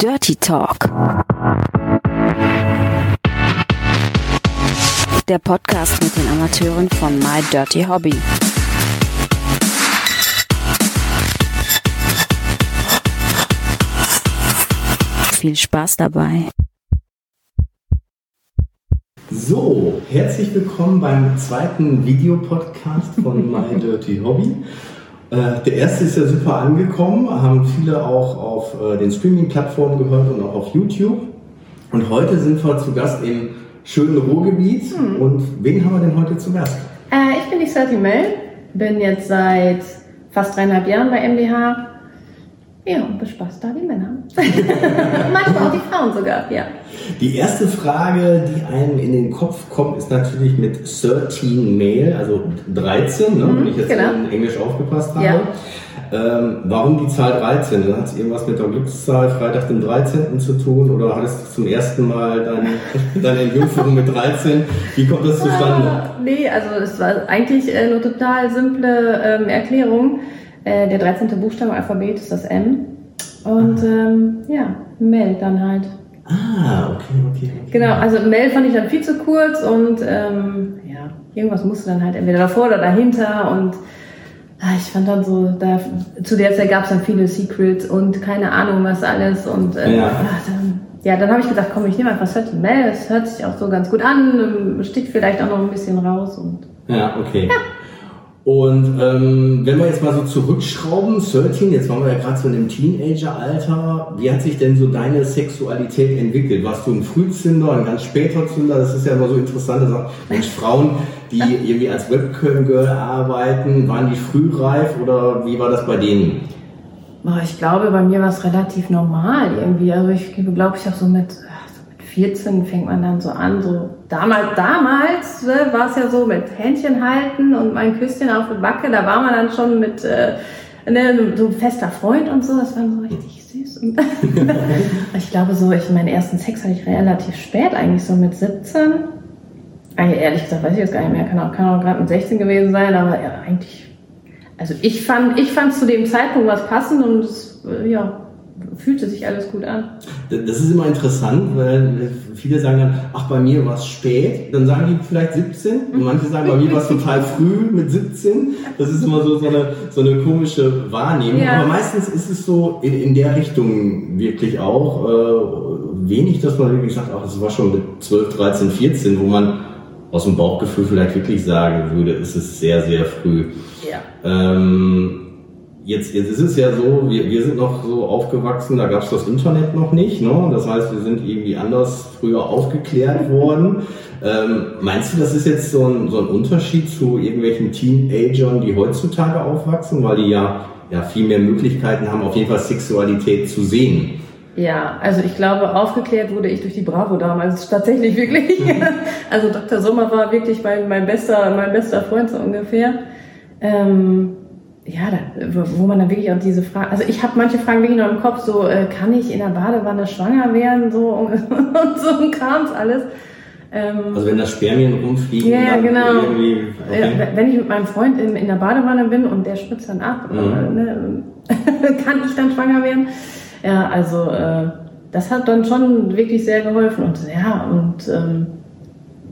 Dirty Talk. Der Podcast mit den Amateuren von My Dirty Hobby. Viel Spaß dabei. So, herzlich willkommen beim zweiten Videopodcast von My Dirty Hobby. Äh, der erste ist ja super angekommen, haben viele auch auf äh, den Streaming-Plattformen gehört und auch auf YouTube. Und heute sind wir zu Gast im schönen Ruhrgebiet. Hm. Und wen haben wir denn heute zu Gast? Äh, ich bin die Sati Mel, bin jetzt seit fast dreieinhalb Jahren bei MDH ja, und bespaßt da die Männer. Manchmal auch die Frauen sogar, ja. Die erste Frage, die einem in den Kopf kommt, ist natürlich mit 13 Male, also 13, ne, mhm, wenn ich jetzt genau. in Englisch aufgepasst habe. Ja. Ähm, warum die Zahl 13? Hat es irgendwas mit der Glückszahl Freitag den 13. zu tun oder hattest du zum ersten Mal deine, deine Entjungferung mit 13? Wie kommt das zustande? Ah, nee, also es war eigentlich äh, eine total simple ähm, Erklärung. Äh, der 13. Buchstabe im Alphabet ist das M. Und ähm, ja, Mel dann halt. Ah, okay, okay, okay. Genau, also Mel fand ich dann viel zu kurz und ähm, ja, irgendwas musste dann halt entweder davor oder dahinter und ah, ich fand dann so, da, zu der Zeit gab es dann viele Secrets und keine Ahnung was alles und äh, ja. ach, dann, ja, dann habe ich gedacht, komm, ich nehme einfach Certain Mel, es hört sich auch so ganz gut an, sticht vielleicht auch noch ein bisschen raus und ja, okay. Ja. Und ähm, wenn wir jetzt mal so zurückschrauben, 13, jetzt waren wir ja gerade so in dem Teenager-Alter, wie hat sich denn so deine Sexualität entwickelt? Warst du ein Frühzünder, ein ganz später Zünder? Das ist ja immer so interessant, dass Mensch, Frauen, die irgendwie als Webcam-Girl arbeiten, waren die frühreif oder wie war das bei denen? Ich glaube, bei mir war es relativ normal irgendwie. Also ich glaube, ich auch so mit 14 fängt man dann so an, so damals, damals äh, war es ja so mit Händchen halten und mein Küsschen auf der Backe, da war man dann schon mit äh, ne, so fester Freund und so, das war so richtig süß. Ich glaube so, ich meinen ersten Sex hatte ich relativ spät, eigentlich so mit 17. Eigentlich, ehrlich gesagt, weiß ich jetzt gar nicht mehr, kann auch, kann auch gerade mit 16 gewesen sein, aber ja, eigentlich, also ich fand, ich fand zu dem Zeitpunkt was passend und es, äh, ja, fühlte sich alles gut an. Das ist immer interessant, weil viele sagen dann, ach, bei mir war es spät. Dann sagen die vielleicht 17 und manche sagen, bei mir war es total früh mit 17. Das ist immer so, so, eine, so eine komische Wahrnehmung. Ja. Aber meistens ist es so in, in der Richtung wirklich auch äh, wenig, dass man wirklich sagt, ach, es war schon mit 12, 13, 14, wo man aus dem Bauchgefühl vielleicht wirklich sagen würde, es ist sehr, sehr früh. Ja. Ähm, Jetzt, jetzt ist es ja so, wir, wir sind noch so aufgewachsen, da gab es das Internet noch nicht. Ne? Das heißt, wir sind irgendwie anders früher aufgeklärt worden. Ähm, meinst du, das ist jetzt so ein, so ein Unterschied zu irgendwelchen Teenagern, die heutzutage aufwachsen, weil die ja, ja viel mehr Möglichkeiten haben, auf jeden Fall Sexualität zu sehen? Ja, also ich glaube, aufgeklärt wurde ich durch die Bravo damals tatsächlich wirklich. also Dr. Sommer war wirklich mein, mein bester, mein bester Freund so ungefähr. Ähm, ja, da, wo man dann wirklich auch diese Frage, also ich habe manche Fragen wirklich noch im Kopf, so äh, kann ich in der Badewanne schwanger werden, so und, und so ein Krams alles. Ähm, also wenn das Spermien rumfliegen, ja, genau. Okay. wenn ich mit meinem Freund in, in der Badewanne bin und der spritzt dann ab, mhm. äh, ne, kann ich dann schwanger werden? Ja, also äh, das hat dann schon wirklich sehr geholfen und ja und ähm,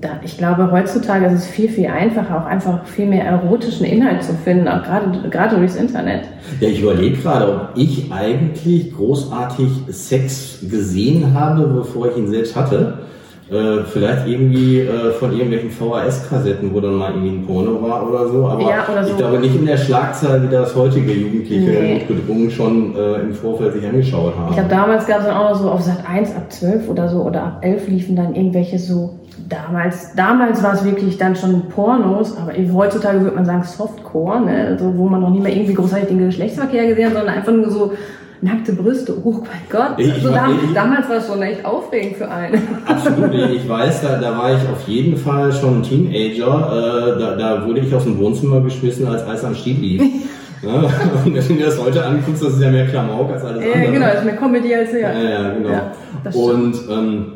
da, ich glaube, heutzutage ist es viel, viel einfacher, auch einfach viel mehr erotischen Inhalt zu finden, auch gerade, gerade durchs Internet. Ja, ich überlege gerade, ob ich eigentlich großartig Sex gesehen habe, bevor ich ihn selbst hatte. Äh, vielleicht irgendwie äh, von irgendwelchen VHS-Kassetten, wo dann mal irgendwie ein Porno war oder so. Aber ja, oder so. ich glaube nicht in der Schlagzahl, wie das heutige Jugendliche nee. gedrungen schon äh, im Vorfeld sich angeschaut haben. Ich glaube, damals gab es dann auch noch so auf Sat 1 ab 12 oder so oder ab 11 liefen dann irgendwelche so damals, damals war es wirklich dann schon Pornos, aber heutzutage würde man sagen Softcore, ne? also, wo man noch nicht mehr irgendwie großartig den Geschlechtsverkehr gesehen hat, sondern einfach nur so nackte Brüste. Oh mein Gott. Also da, ich, damals war es schon echt aufregend für einen. Absolut. Ich weiß, da, da war ich auf jeden Fall schon ein Teenager. Äh, da, da wurde ich aus dem Wohnzimmer geschmissen, als Eis am Stiel lief. Ja, und wenn du das heute anguckst, das ist ja mehr Klamauk als alles andere. Ja, genau, das ist mehr Comedy als ja. Ja, ja genau. Ja, und ähm,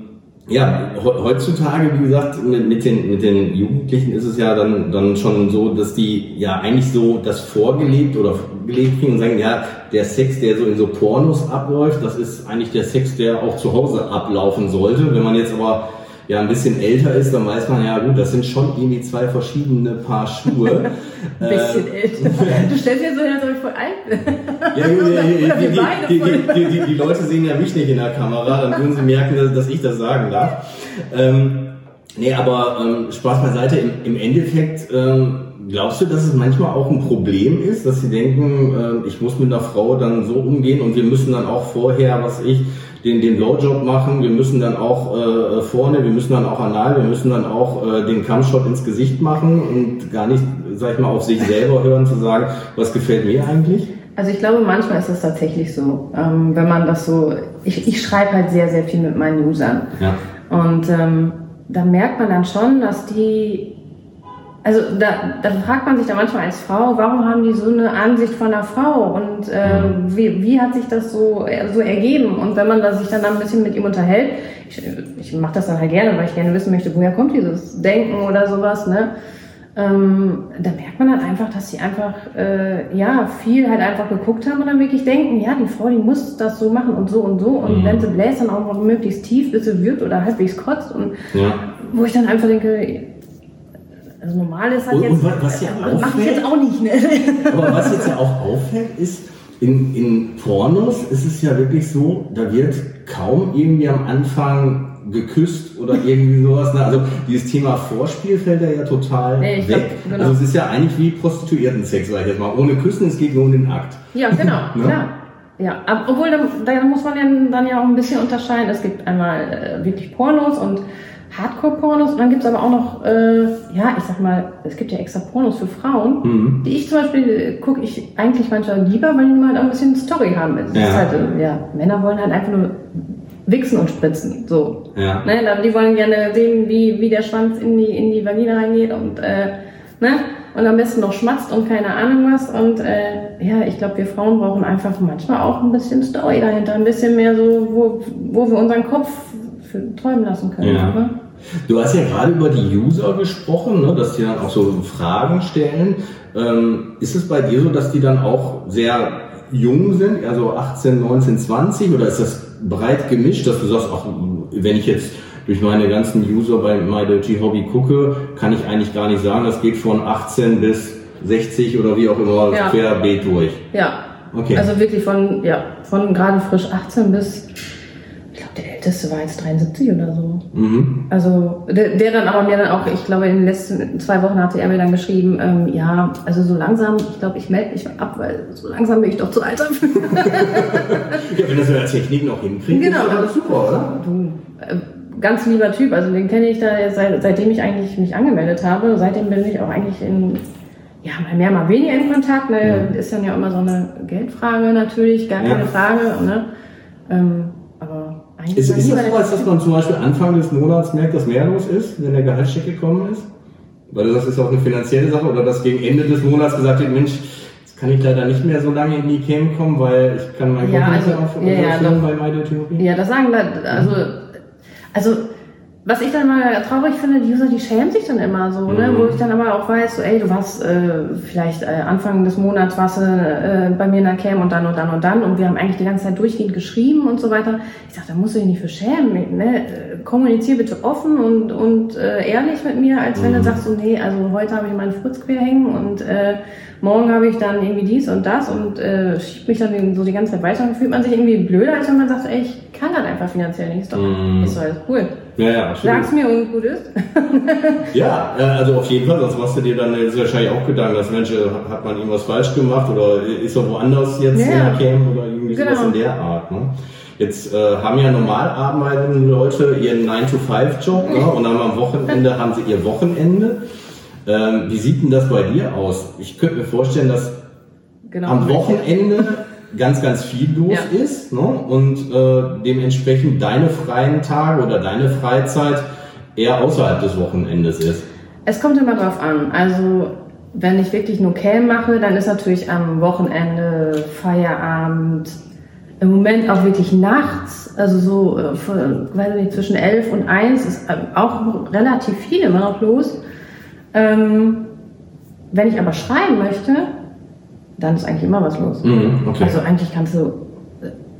ja, heutzutage, wie gesagt, mit, mit, den, mit den Jugendlichen ist es ja dann, dann schon so, dass die ja eigentlich so das vorgelebt oder gelegt kriegen und sagen, ja, der Sex, der so in so Pornos abläuft, das ist eigentlich der Sex, der auch zu Hause ablaufen sollte. Wenn man jetzt aber ja ein bisschen älter ist, dann weiß man ja gut, das sind schon irgendwie zwei verschiedene Paar Schuhe. ein bisschen äh, älter. Du stellst dir so hin, als ob ich voll alt bin. Ja, ja, die, die, die, die, Leute sehen ja mich nicht in der Kamera, dann würden sie merken, dass, dass ich das sagen darf. Ähm, nee, aber ähm, Spaß beiseite, im, im Endeffekt ähm, glaubst du, dass es manchmal auch ein Problem ist, dass sie denken, äh, ich muss mit einer Frau dann so umgehen und wir müssen dann auch vorher, was ich, den, den Blowjob machen, wir müssen dann auch äh, vorne, wir müssen dann auch anal, wir müssen dann auch äh, den Kampfshot ins Gesicht machen und gar nicht, sag ich mal, auf sich selber hören, zu sagen, was gefällt mir eigentlich? Also ich glaube, manchmal ist es tatsächlich so, ähm, wenn man das so, ich, ich schreibe halt sehr, sehr viel mit meinen Usern. Ja. Und ähm, da merkt man dann schon, dass die also da, da fragt man sich dann manchmal als Frau, warum haben die so eine Ansicht von einer Frau und äh, mhm. wie, wie hat sich das so, so ergeben? Und wenn man da sich dann ein bisschen mit ihm unterhält, ich, ich mache das dann halt gerne, weil ich gerne wissen möchte, woher kommt dieses Denken oder sowas, ne? Ähm, da merkt man dann einfach, dass sie einfach äh, ja viel halt einfach geguckt haben und dann wirklich denken, ja, die Frau, die muss das so machen und so und so und mhm. wenn sie bläst, dann auch noch möglichst tief, bis sie wirkt oder halbwegs kotzt und ja. wo ich dann einfach denke, also normal ist halt und, jetzt. Und was ja auffällt, mache ich jetzt auch nicht, ne? Aber was jetzt ja auch auffällt, ist, in, in Pornos ist es ja wirklich so, da wird kaum irgendwie am Anfang geküsst oder irgendwie sowas. Ne? Also dieses Thema Vorspiel fällt da ja total nee, weg. Glaub, genau. Also es ist ja eigentlich wie Prostituierten-Sex, sag ich jetzt mal. Ohne Küssen, es geht nur um den Akt. Ja, genau, ne? klar. Ja, obwohl da, da, muss man ja dann ja auch ein bisschen unterscheiden. Es gibt einmal äh, wirklich Pornos und Hardcore-Pornos und dann gibt es aber auch noch, äh, ja, ich sag mal, es gibt ja extra Pornos für Frauen, mhm. die ich zum Beispiel äh, gucke ich eigentlich manchmal lieber, weil die mal halt auch ein bisschen Story haben. Es ja. Halt, äh, ja, Männer wollen halt einfach nur wichsen und spritzen, so. Ja. Ne, die wollen gerne sehen, wie, wie der Schwanz in die, in die Vagina reingeht und, äh, ne, und am besten noch schmatzt und keine Ahnung was und, äh, ja, ich glaube, wir Frauen brauchen einfach manchmal auch ein bisschen Story dahinter, ein bisschen mehr so, wo, wo wir unseren Kopf für träumen lassen können. Ja. Oder? Du hast ja gerade über die User gesprochen, ne, dass die dann auch so Fragen stellen. Ähm, ist es bei dir so, dass die dann auch sehr jung sind, also 18, 19, 20 oder ist das breit gemischt, dass du sagst, ach, wenn ich jetzt durch meine ganzen User bei My Dirty Hobby gucke, kann ich eigentlich gar nicht sagen, das geht von 18 bis 60 oder wie auch immer ja. querbeet durch. Ja. Okay. Also wirklich von, ja, von gerade frisch 18 bis älteste war jetzt 73 oder so. Mhm. Also der, der, dann aber mir dann auch, ich glaube in den letzten zwei Wochen hatte er mir dann geschrieben, ähm, ja, also so langsam, ich glaube, ich melde mich ab, weil so langsam bin ich doch zu alt dafür. ja, wenn das mit der Technik noch hinkriegt, genau, ist das super, oder? Du, äh, ganz lieber Typ, also den kenne ich da seit, seitdem ich eigentlich mich angemeldet habe. Seitdem bin ich auch eigentlich in ja, mal mehr, mal weniger in Kontakt. Ne? Mhm. Ist dann ja immer so eine Geldfrage natürlich, gar keine ja. Frage. Ne? Ähm, ist, ist das so, als dass man zum Beispiel Anfang des Monats merkt, dass mehr los ist, wenn der Gehaltscheck gekommen ist? Weil das ist auch eine finanzielle Sache oder dass gegen Ende des Monats gesagt wird, Mensch, jetzt kann ich leider nicht mehr so lange in die Cam kommen, weil ich kann mein ja, Konto also, auf ja, ja, bei MyDetherapy. Ja, das sagen, also, also was ich dann mal traurig finde, die User, die schämen sich dann immer so, ne? Mhm. wo ich dann aber auch weiß, so, ey, du warst äh, vielleicht äh, Anfang des Monats warst du äh, bei mir in der Cam und dann und dann und dann und wir haben eigentlich die ganze Zeit durchgehend geschrieben und so weiter. Ich sag, da musst du dich nicht für schämen, ne? kommunizier bitte offen und, und äh, ehrlich mit mir, als wenn du mhm. sagst, so, nee, also heute habe ich meinen Fritz quer hängen und äh, morgen habe ich dann irgendwie dies und das und äh, schiebt mich dann so die ganze Zeit weiter und fühlt man sich irgendwie blöder, als wenn man sagt, ey, ich kann das einfach finanziell nicht, ist doch, mm. ist doch alles cool. Ja, ja. Sag's mir und gut ist. ja, also auf jeden Fall, sonst machst du dir dann jetzt wahrscheinlich auch Gedanken, dass Mensch, hat man irgendwas falsch gemacht oder ist er woanders jetzt ja. in der Cam oder irgendwie genau. sowas in der Art. Ne? Jetzt äh, haben ja normal arbeitende Leute ihren 9-to-5-Job ne? und dann am Wochenende haben sie ihr Wochenende. Ähm, wie sieht denn das bei dir aus? Ich könnte mir vorstellen, dass genau, am Wochenende ganz, ganz viel los ja. ist ne? und äh, dementsprechend deine freien Tage oder deine Freizeit eher außerhalb des Wochenendes ist. Es kommt immer drauf an. Also wenn ich wirklich nur Cam mache, dann ist natürlich am Wochenende Feierabend, im Moment auch wirklich nachts, also so äh, weiß nicht, zwischen elf und eins ist äh, auch relativ viel immer noch los. Ähm, wenn ich aber schreiben möchte, dann ist eigentlich immer was los. Mhm, okay. Also eigentlich kannst du,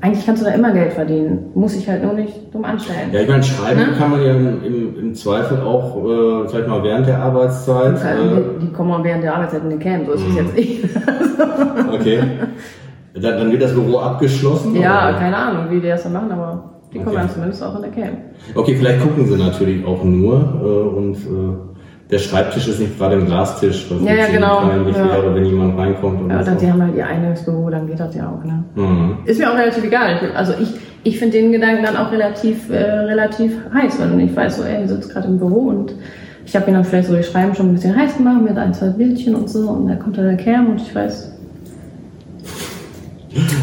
eigentlich kannst du da immer Geld verdienen. Muss ich halt nur nicht dumm anstellen. Ja, ich meine, schreiben Ne? kann man ja im, im, Zweifel auch, äh, sag ich mal, während der Arbeitszeit. Also, Äh, die, die kommen auch während der Arbeitszeit in den Camp, so ist Mhm. es jetzt nicht. okay. Dann, dann wird das Büro abgeschlossen? ja, oder? keine Ahnung, wie die das dann machen, aber die kommen Okay. dann zumindest auch in der Camp. Okay, vielleicht gucken sie natürlich auch nur äh, und äh, der Schreibtisch ist nicht gerade ein Glastisch, was Ja, ja, genau. peinlich Ja. wäre, wenn jemand reinkommt. Und Ja, auch- die haben halt ihr eigenes Büro, dann geht das ja auch, ne? Mhm. Ist mir auch relativ egal. Also ich, ich finde den Gedanken dann auch relativ, äh, relativ heiß, weil ich weiß so, ey, du sitzt gerade im Büro und ich habe ihn dann vielleicht so die Schreiben schon ein bisschen heiß gemacht mit ein, zwei Bildchen und so und dann kommt dann der Cam und ich weiß,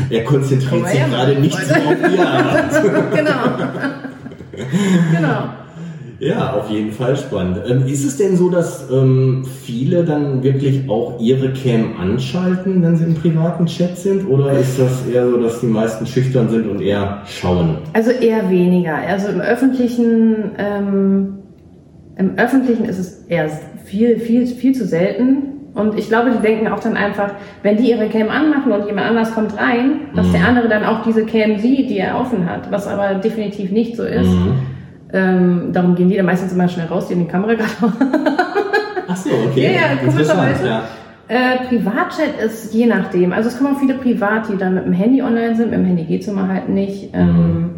Er konzentriert sich gerade nicht so auf die Arbeit. genau. genau. Ja, auf jeden Fall spannend. Ähm, ist es denn so, dass ähm, viele dann wirklich auch ihre Cam anschalten, wenn sie im privaten Chat sind? Oder ist das eher so, dass die meisten schüchtern sind und eher schauen? Also eher weniger. Also im öffentlichen, ähm, im öffentlichen ist es eher viel, viel, viel zu selten. Und ich glaube, die denken auch dann einfach, wenn die ihre Cam anmachen und jemand anders kommt rein, dass der andere dann auch diese Cam sieht, die er offen hat, was aber definitiv nicht so ist. Mhm. Ähm, darum gehen die dann meistens immer schnell raus, die in die Kamera gerade Ach so, okay. Ja, ja, komischerweise. ja. Äh, Privatchat ist je nachdem. Also es kommen auch viele privat, die dann mit dem Handy online sind. Mit dem Handy geht's immer halt nicht. Ähm,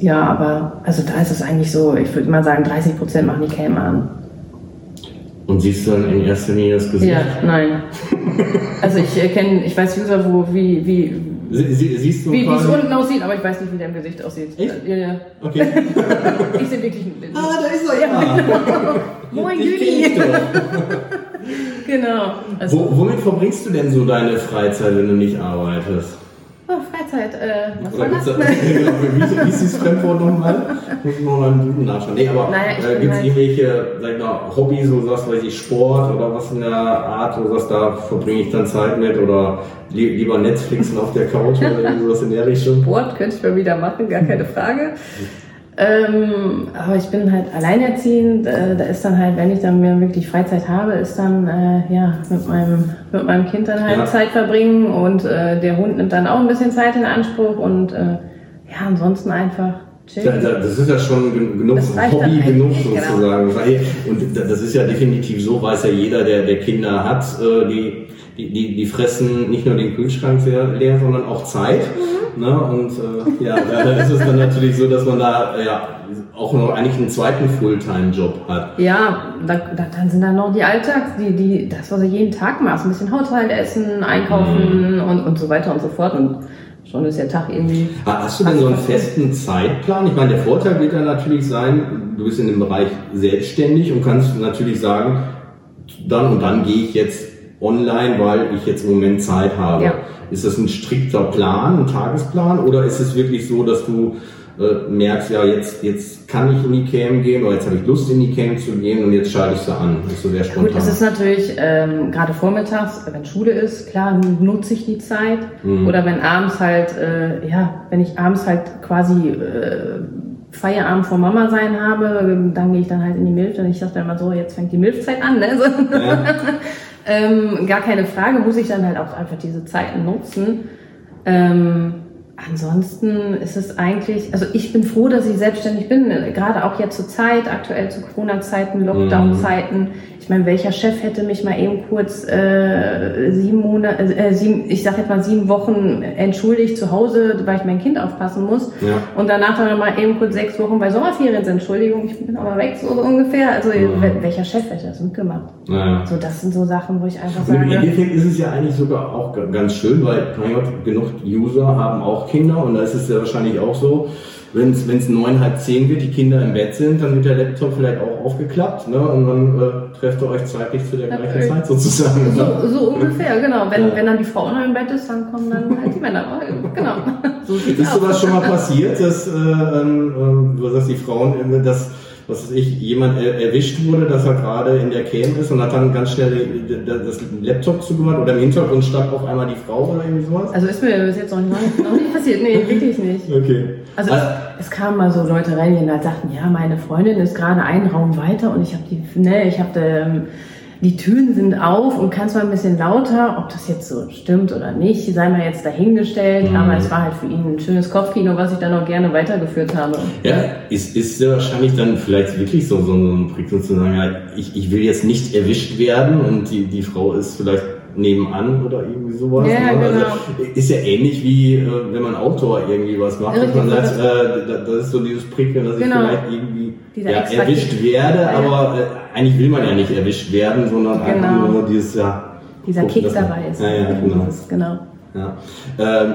ja, aber also da ist es eigentlich so, ich würde mal sagen, 30 Prozent machen die Cam an. Und siehst du dann in erster Linie das Gesicht? Ja, nein. Also ich erkenne, ich weiß User, wo, wie, wie, Sie, sie, siehst du wie es unten aussieht, aber ich weiß nicht, wie der im Gesicht aussieht. Echt? Ja, ja. Okay. Ich sehe wirklich ein Bild. ah, da ist er ja. Moin, kenn ich Juli. Genau. Also, Wo, womit verbringst du denn so deine Freizeit, wenn du nicht arbeitest? Oh, Freizeit, äh, was Oder war gibt's das? da, wie, wie ist dieses Fremdwort nochmal? Muss ich noch mal im Duden nachschauen. Nee, aber Naja, äh, gibt es irgendwelche, sag ich mal, Hobbys, du sagst, weiß ich, Sport oder was in der Art, wo du sagst, da verbringe ich dann Zeit mit oder li lieber Netflixen auf der Couch oder irgendwas in der Richtung? Sport könnte ich mal wieder machen, gar keine Frage. Ähm, aber ich bin halt alleinerziehend. Äh, da ist dann halt, wenn ich dann mehr wirklich Freizeit habe, ist dann äh, ja mit meinem mit meinem Kind dann halt Ja. Zeit verbringen und äh, der Hund nimmt dann auch ein bisschen Zeit in Anspruch und äh, ja ansonsten einfach da, das ist ja schon gen- genug Hobby genug genau. sozusagen. Weil- Und da- das ist ja definitiv so, weiß ja jeder, der, der Kinder hat, äh, die, die, die, die fressen nicht nur den Kühlschrank leer, sondern auch Zeit. Mhm. Ne? Und äh, ja, da ist es dann natürlich so, dass man da äh, ja auch noch eigentlich einen zweiten Fulltime-Job hat. Ja, da, da, dann sind dann noch die Alltags, die, die, das, was du jeden Tag machst, ein bisschen Haushalt essen, einkaufen Mhm. und, und so weiter und so fort. Und schon ist der Tag irgendwie. Ha- Hast du denn so einen festen Zeitplan? Ich meine, der Vorteil wird dann natürlich sein, du bist in dem Bereich selbstständig und kannst natürlich sagen, dann und dann gehe ich jetzt online, weil ich jetzt im Moment Zeit habe. Ja. Ist das ein strikter Plan, ein Tagesplan oder ist es wirklich so, dass du äh, merkst, ja, jetzt, jetzt kann ich in die Cam gehen oder jetzt habe ich Lust in die Cam zu gehen und jetzt schalte ich sie an. Das ist so sehr spontan. Gut, es ist natürlich ähm, gerade vormittags, wenn Schule ist, klar nutze ich die Zeit. Mhm. Oder wenn abends halt, äh, ja, wenn ich abends halt quasi äh, Feierabend vor Mama sein habe, dann gehe ich dann halt in die Milch und ich sage dann immer so, jetzt fängt die Milchzeit an. Ne? So. ja. ähm, gar keine Frage, muss ich dann halt auch einfach diese Zeiten nutzen. Ähm, ansonsten ist es eigentlich, also ich bin froh, dass ich selbstständig bin, gerade auch jetzt zur Zeit, aktuell zu Corona-Zeiten, Lockdown-Zeiten. Ich meine, welcher Chef hätte mich mal eben kurz äh, sieben Monate, äh, sieben, ich sag jetzt mal sieben Wochen entschuldigt zu Hause, weil ich mein Kind aufpassen muss. Ja. Und danach dann mal eben kurz sechs Wochen bei Sommerferien sind. Entschuldigung, ich bin aber weg, so ungefähr. Also wel- welcher Chef hätte das mitgemacht? Naja. So, das sind so Sachen, wo ich einfach Und im sage, Endeffekt ist es ja eigentlich sogar auch ganz schön, weil mein Gott, genug User haben auch Kinder und da ist es ja wahrscheinlich auch so, wenn es wenn es neun, halb zehn wird, die Kinder im Bett sind, dann wird der Laptop vielleicht auch aufgeklappt ne? und dann äh, trefft ihr euch zeitlich zu der gleichen Okay. Zeit sozusagen. ne? so, so ungefähr, genau. Wenn, Ja. wenn dann die Frau noch im Bett ist, dann kommen dann halt die Männer. Genau. So Ist sowas schon mal passiert, dass äh, ähm, ähm, du sagst, die Frauen, dass was weiß ich, jemand er, erwischt wurde, dass er gerade in der Cam ist und hat dann ganz schnell das Laptop zugemacht oder im Hintergrund stand auf einmal die Frau oder irgendwie sowas? Also ist mir bis jetzt noch nicht, noch nicht passiert. Nee, wirklich nicht. Okay. Also es, es kamen mal so Leute rein, die halt sagten, ja, meine Freundin ist gerade einen Raum weiter und ich habe die, ne, ich habe ähm, die Türen sind auf und kann zwar ein bisschen lauter, ob das jetzt so stimmt oder nicht, sei mal jetzt dahingestellt, Mhm. aber es war halt für ihn ein schönes Kopfkino, was ich dann auch gerne weitergeführt habe. Ja, ist, ist ja wahrscheinlich dann vielleicht wirklich so, so ein Prickeln zu sagen, ja, ich, ich will jetzt nicht erwischt werden und die, die Frau ist vielleicht nebenan oder irgendwie sowas. Ja, ne? genau. also, ist ja ähnlich wie äh, wenn man Outdoor irgendwie was macht, dass man Richtig, sagt, äh, da- das ist so dieses Prickeln, dass Genau. ich vielleicht irgendwie ja, erwischt werde, Ja. aber äh, eigentlich will man ja nicht erwischt werden, sondern einfach Genau. nur dieses, ja, Dieser gucken, Kick man- dabei ist. Ja, ja, genau. Dieses- genau. Ja.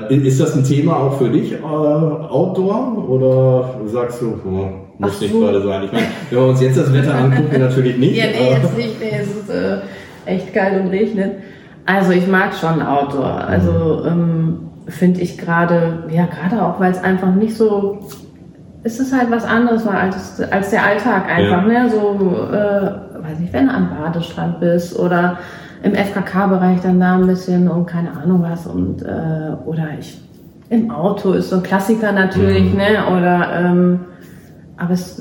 Ähm, ist das ein Thema auch für dich, äh, Outdoor? Oder sagst du, oh, muss Ach nicht so. gerade sein? Ich meine, wenn wir uns jetzt das Wetter angucken, natürlich nicht. Ja, nee, jetzt nicht. Nee, es ist äh, echt kalt und regnet. Also ich mag schon Outdoor. Also ähm, finde ich gerade, ja gerade auch, weil es einfach nicht so, es ist halt was anderes als, als der Alltag einfach. Ja. Ne? So, äh, weiß nicht, wenn du am Badestrand bist oder im FKK-Bereich dann da ein bisschen und keine Ahnung was und äh, oder ich im Auto ist so ein Klassiker natürlich, Mhm. ne? Oder ähm, aber es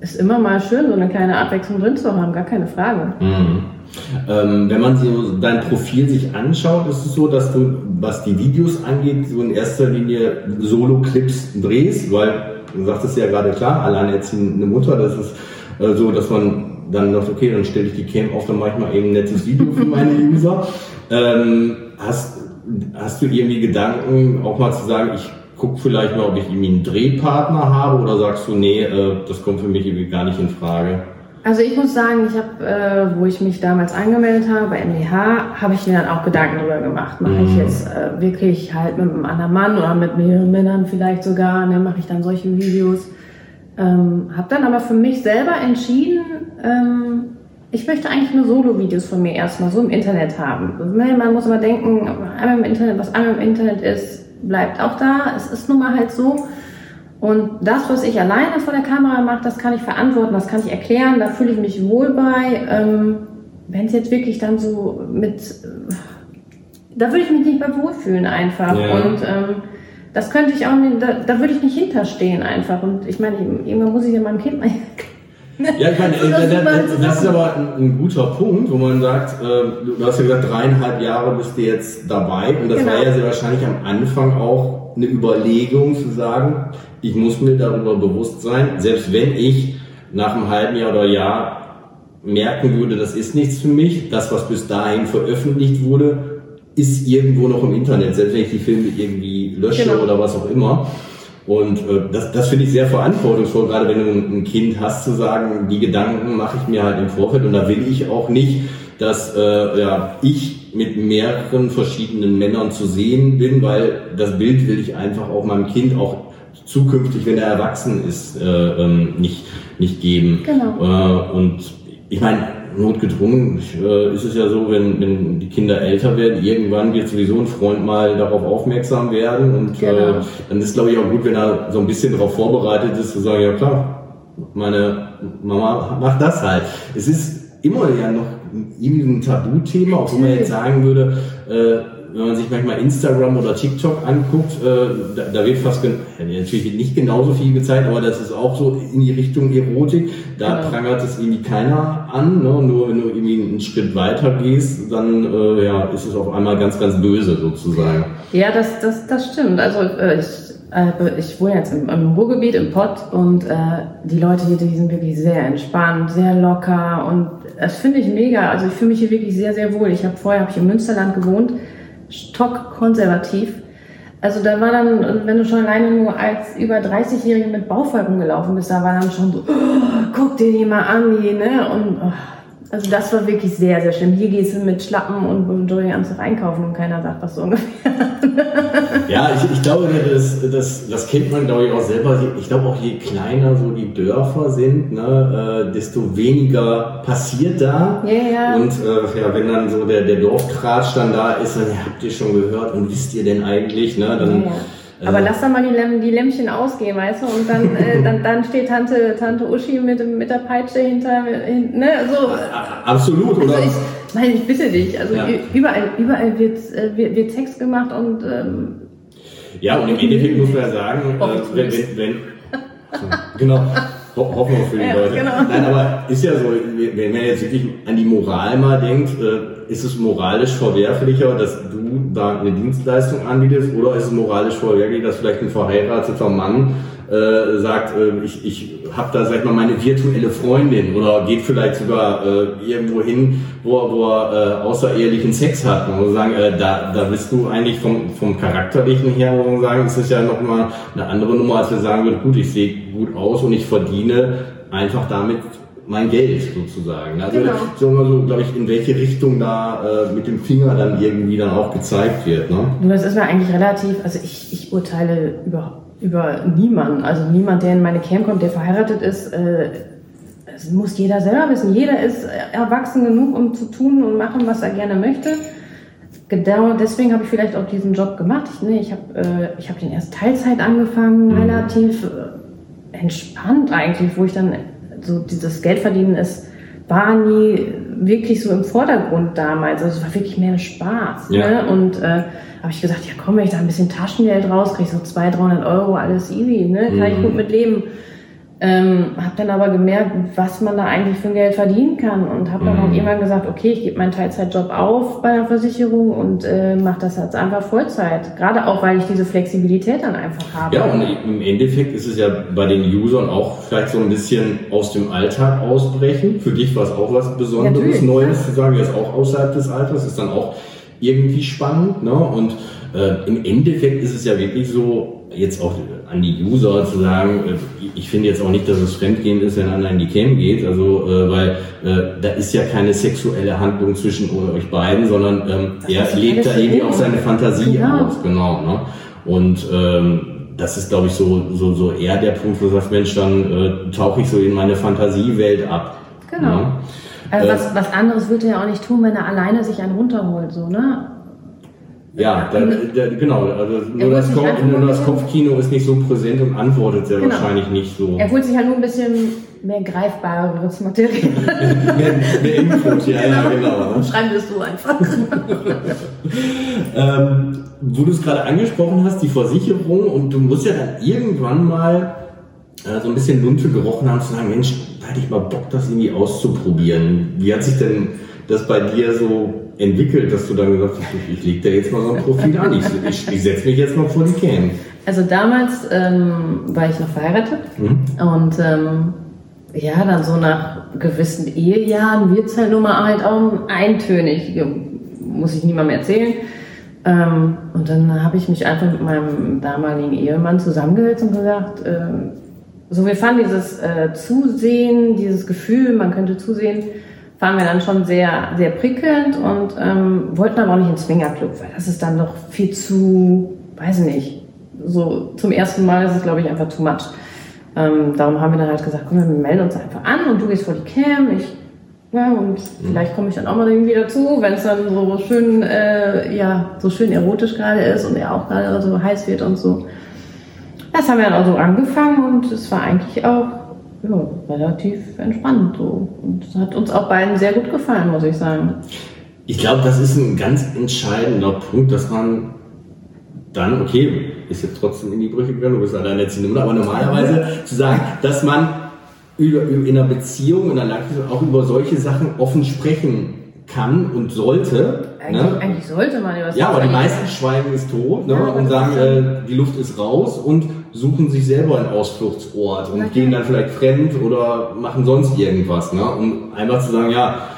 ist immer mal schön, so eine kleine Abwechslung drin zu haben, gar keine Frage. Mhm. Ähm, wenn man so dein Profil sich anschaut, ist es so, dass du, was die Videos angeht, so in erster Linie Solo-Clips drehst, weil du sagtest ja gerade klar, alleinerziehende Mutter, das ist äh, so, dass man dann sagt, okay, dann stelle ich die Cam auf, dann mache ich mal eben ein nettes Video für meine User. Ähm, hast, hast du irgendwie Gedanken, auch mal zu sagen, ich guck vielleicht mal, ob ich irgendwie einen Drehpartner habe oder sagst du, nee, äh, das kommt für mich irgendwie gar nicht in Frage? Also ich muss sagen, ich habe, äh, wo ich mich damals angemeldet habe bei MDH, habe ich mir dann auch Gedanken darüber gemacht. Mache ich Mhm. jetzt äh, wirklich halt mit einem anderen Mann oder mit mehreren Männern vielleicht sogar, ne, mache ich dann solche Videos. Ähm, habe dann aber für mich selber entschieden, ähm, ich möchte eigentlich nur Solo-Videos von mir erstmal so im Internet haben. Ne, Man muss immer denken, einmal im Internet, was einmal im Internet ist, bleibt auch da. Es ist nun mal halt so. Und das, was ich alleine vor der Kamera mache, das kann ich verantworten, das kann ich erklären, da fühle ich mich wohl bei. Ähm, Wenn es jetzt wirklich dann so mit, äh, da würde ich mich nicht mehr wohlfühlen einfach. Ja. Und ähm, das könnte ich auch nicht, da, da würde ich nicht hinterstehen einfach. Und ich meine, irgendwann muss ich ja meinem Kind mal Ja, ich meine, So, das das, das ist aber ein, ein guter Punkt, wo man sagt, äh, du hast ja gesagt, dreieinhalb Jahre bist du jetzt dabei und das Genau. war ja sehr wahrscheinlich am Anfang auch eine Überlegung zu sagen, ich muss mir darüber bewusst sein, selbst wenn ich nach einem halben Jahr oder Jahr merken würde, das ist nichts für mich, das, was bis dahin veröffentlicht wurde, ist irgendwo noch im Internet, selbst wenn ich die Filme irgendwie lösche Genau. oder was auch immer. Und äh, das, das finde ich sehr verantwortungsvoll, gerade wenn du ein, Kind hast, zu sagen, die Gedanken mache ich mir halt im Vorfeld und da will ich auch nicht, dass äh, ja, ich mit mehreren verschiedenen Männern zu sehen bin, weil das Bild will ich einfach auch meinem Kind auch zukünftig, wenn er erwachsen ist, äh, ähm, nicht, nicht geben. Genau. Äh, und ich meine, notgedrungen äh, ist es ja so, wenn, wenn die Kinder älter werden, irgendwann wird sowieso ein Freund mal darauf aufmerksam werden und Genau. äh, dann ist glaube ich auch gut, wenn er so ein bisschen darauf vorbereitet ist, zu sagen, ja klar, meine Mama macht das halt. Es ist immer ja noch irgendwie ein Tabuthema, auch wenn man jetzt sagen würde, äh, wenn man sich manchmal Instagram oder TikTok anguckt, äh, da, da wird fast, natürlich nicht genauso viel gezeigt, aber das ist auch so in die Richtung Erotik. Da Genau. prangert es irgendwie keiner an, ne? nur wenn du irgendwie einen Schritt weiter gehst, dann äh, ja, ist es auf einmal ganz, ganz böse sozusagen. Ja, das, das, das stimmt. Also äh, ich, äh, ich wohne jetzt im, im Ruhrgebiet, im Pott und äh, die Leute hier, die sind wirklich sehr entspannt, sehr locker und das finde ich mega. Also ich fühle mich hier wirklich sehr, sehr wohl. Ich habe vorher hab ich im Münsterland gewohnt, stockkonservativ. Also da war dann, wenn du schon alleine nur als über 30-Jährige mit Bauchfall rumgelaufen bist, da war dann schon so, oh, guck dir die mal an, die, ne? Und oh, also das war wirklich sehr, sehr schlimm. Hier gehst du mit Schlappen und Jogginganzug einkaufen und keiner sagt was so ungefähr. Ja, ich, ich glaube, das, das, das kennt man, glaube ich, auch selber. Ich glaube auch, je kleiner so die Dörfer sind, ne, äh, desto weniger passiert da. Ja, ja. Und äh, ja, wenn dann so der, der Dorfkratsch dann da ist, dann ja, habt ihr schon gehört und wisst ihr denn eigentlich, ne? Dann, ja. Aber äh, lass doch mal die, Lämm, die Lämmchen ausgehen, weißt du? Und dann, äh, dann, dann steht Tante, Tante Uschi mit, mit der Peitsche hinter, hin, ne? So. a- Absolut, oder? Also ich meine, ich bitte dich. Also Ja. überall, überall wird, äh, wird, wird Text gemacht und ähm, Ja, und im Endeffekt muss man ja sagen, äh, wenn, wenn, wenn, genau. Ho hoffen wir für die Ja, Leute. genau. Nein, aber ist ja so, wenn man jetzt wirklich an die Moral mal denkt, äh, ist es moralisch verwerflicher, dass du da eine Dienstleistung anbietest oder ist es moralisch verwerflich, dass vielleicht ein verheirateter Mann äh, sagt, äh, ich, ich habe da, sag ich mal, meine virtuelle Freundin oder geht vielleicht sogar äh, irgendwo hin, wo, er- wo er äh, außerehelichen Sex hat. Man muss sagen, äh, da, da bist du eigentlich vom, vom Charakterlichen her, muss man sagen, ist es ja nochmal eine andere Nummer, als wir sagen würden, gut, ich sehe gut aus und ich verdiene einfach damit mein Geld sozusagen. Also Genau. so mal so, glaube ich, in welche Richtung da äh, mit dem Finger dann irgendwie dann auch gezeigt wird. Ne? Das ist mir eigentlich relativ, also ich, ich urteile über, über niemanden. Also niemand, der in meine Camp kommt, der verheiratet ist, äh, das muss jeder selber wissen. Jeder ist erwachsen genug, um zu tun und machen, was er gerne möchte. Genau deswegen habe ich vielleicht auch diesen Job gemacht. Ich, ne, ich habe äh, ich hab den erst Teilzeit angefangen, Mhm. relativ äh, entspannt eigentlich, wo ich dann so dieses Geldverdienen ist, war nie wirklich so im Vordergrund damals. Also es war wirklich mehr Spaß. Ja. Ne? Und äh, habe ich gesagt, ja komm, wenn ich da ein bisschen Taschengeld rauskriege, so 200, 300 Euro, alles easy, ne? kann ich Mhm. gut mit leben. Ähm, habe dann aber gemerkt, was man da eigentlich für Geld verdienen kann und habe dann Mhm. auch irgendwann gesagt, okay, ich gebe meinen Teilzeitjob auf bei der Versicherung und äh, mache das jetzt einfach Vollzeit. Gerade auch, weil ich diese Flexibilität dann einfach habe. Ja, und im Endeffekt ist es ja bei den Usern auch vielleicht so ein bisschen aus dem Alltag ausbrechen. Für dich war es auch was Besonderes, Natürlich, Neues zu sagen, jetzt auch außerhalb des Alters, ist dann auch irgendwie spannend. Ne? Und äh, im Endeffekt ist es ja wirklich so, jetzt auch an die User zu sagen, äh, ich finde jetzt auch nicht, dass es Fremdgehen ist, wenn einer in die Cam geht, also äh, weil äh, da ist ja keine sexuelle Handlung zwischen euch beiden, sondern ähm, er lebt da irgendwie auch seine Fantasie Genau. aus, genau. Ne? Und ähm, das ist, glaube ich, so, so, so eher der Punkt, wo du sagst, Mensch, dann äh, tauche ich so in meine Fantasiewelt ab. Genau. Ne? Also Äh, was, was anderes würde er ja auch nicht tun, wenn er alleine sich einen runterholt, so, ne? Ja, da, da, genau. Also nur das, Kopf, nur das Kopfkino ist nicht so präsent und antwortet sehr Genau. wahrscheinlich nicht so. Er holt sich halt nur ein bisschen mehr greifbareres Material. Mehr, mehr Input, ja, ja, genau. Ne? Schreiben wir es so einfach. Ähm, wo du es gerade angesprochen hast, die Versicherung, und du musst ja dann irgendwann mal äh, so ein bisschen Lunte gerochen haben, zu sagen, Mensch, da hätte ich mal Bock, das irgendwie auszuprobieren. Wie hat sich denn das bei dir so entwickelt, dass du dann gesagt hast, ich, ich leg da jetzt mal so ein Profil an, ich, ich, ich setze mich jetzt mal vor die Cam. Also damals ähm, war ich noch verheiratet Mhm. und ähm, ja, dann so nach gewissen Ehejahren wird es halt nun mal halt auch eintönig, muss ich niemandem erzählen. Ähm, und dann habe ich mich einfach mit meinem damaligen Ehemann zusammengesetzt und gesagt, ähm, so wir fanden dieses äh, Zusehen, dieses Gefühl, man könnte zusehen, fanden wir dann schon sehr, sehr prickelnd und ähm, wollten aber auch nicht ins Swingerclub, weil das ist dann doch viel zu, weiß nicht, so zum ersten Mal ist es, glaube ich, einfach too much. Ähm, darum haben wir dann halt gesagt, komm, wir melden uns einfach an und du gehst vor die Cam, ich, ja, und vielleicht komme ich dann auch mal irgendwie dazu, wenn es dann so schön, äh, ja, so schön erotisch gerade ist und er auch gerade so heiß wird und so. Das haben wir dann auch so angefangen und es war eigentlich auch ja, relativ entspannt so. Und es hat uns auch beiden sehr gut gefallen, muss ich sagen. Ich glaube, das ist ein ganz entscheidender Punkt, dass man dann, okay, ist jetzt trotzdem in die Brüche gegangen, du bist alleinerziehende Mutter, aber normalerweise zu sagen, dass man über, über, in einer Beziehung, in einer auch über solche Sachen offen sprechen kann und sollte. Eigentlich, ne? eigentlich sollte man ja was Ja, aber die meisten schweigen ist tot ne? Ja, und das sagen, äh, die Luft ist raus und suchen sich selber einen Ausfluchtsort und Na gehen dann vielleicht fremd oder machen sonst irgendwas. Ne? Und einfach zu sagen, ja,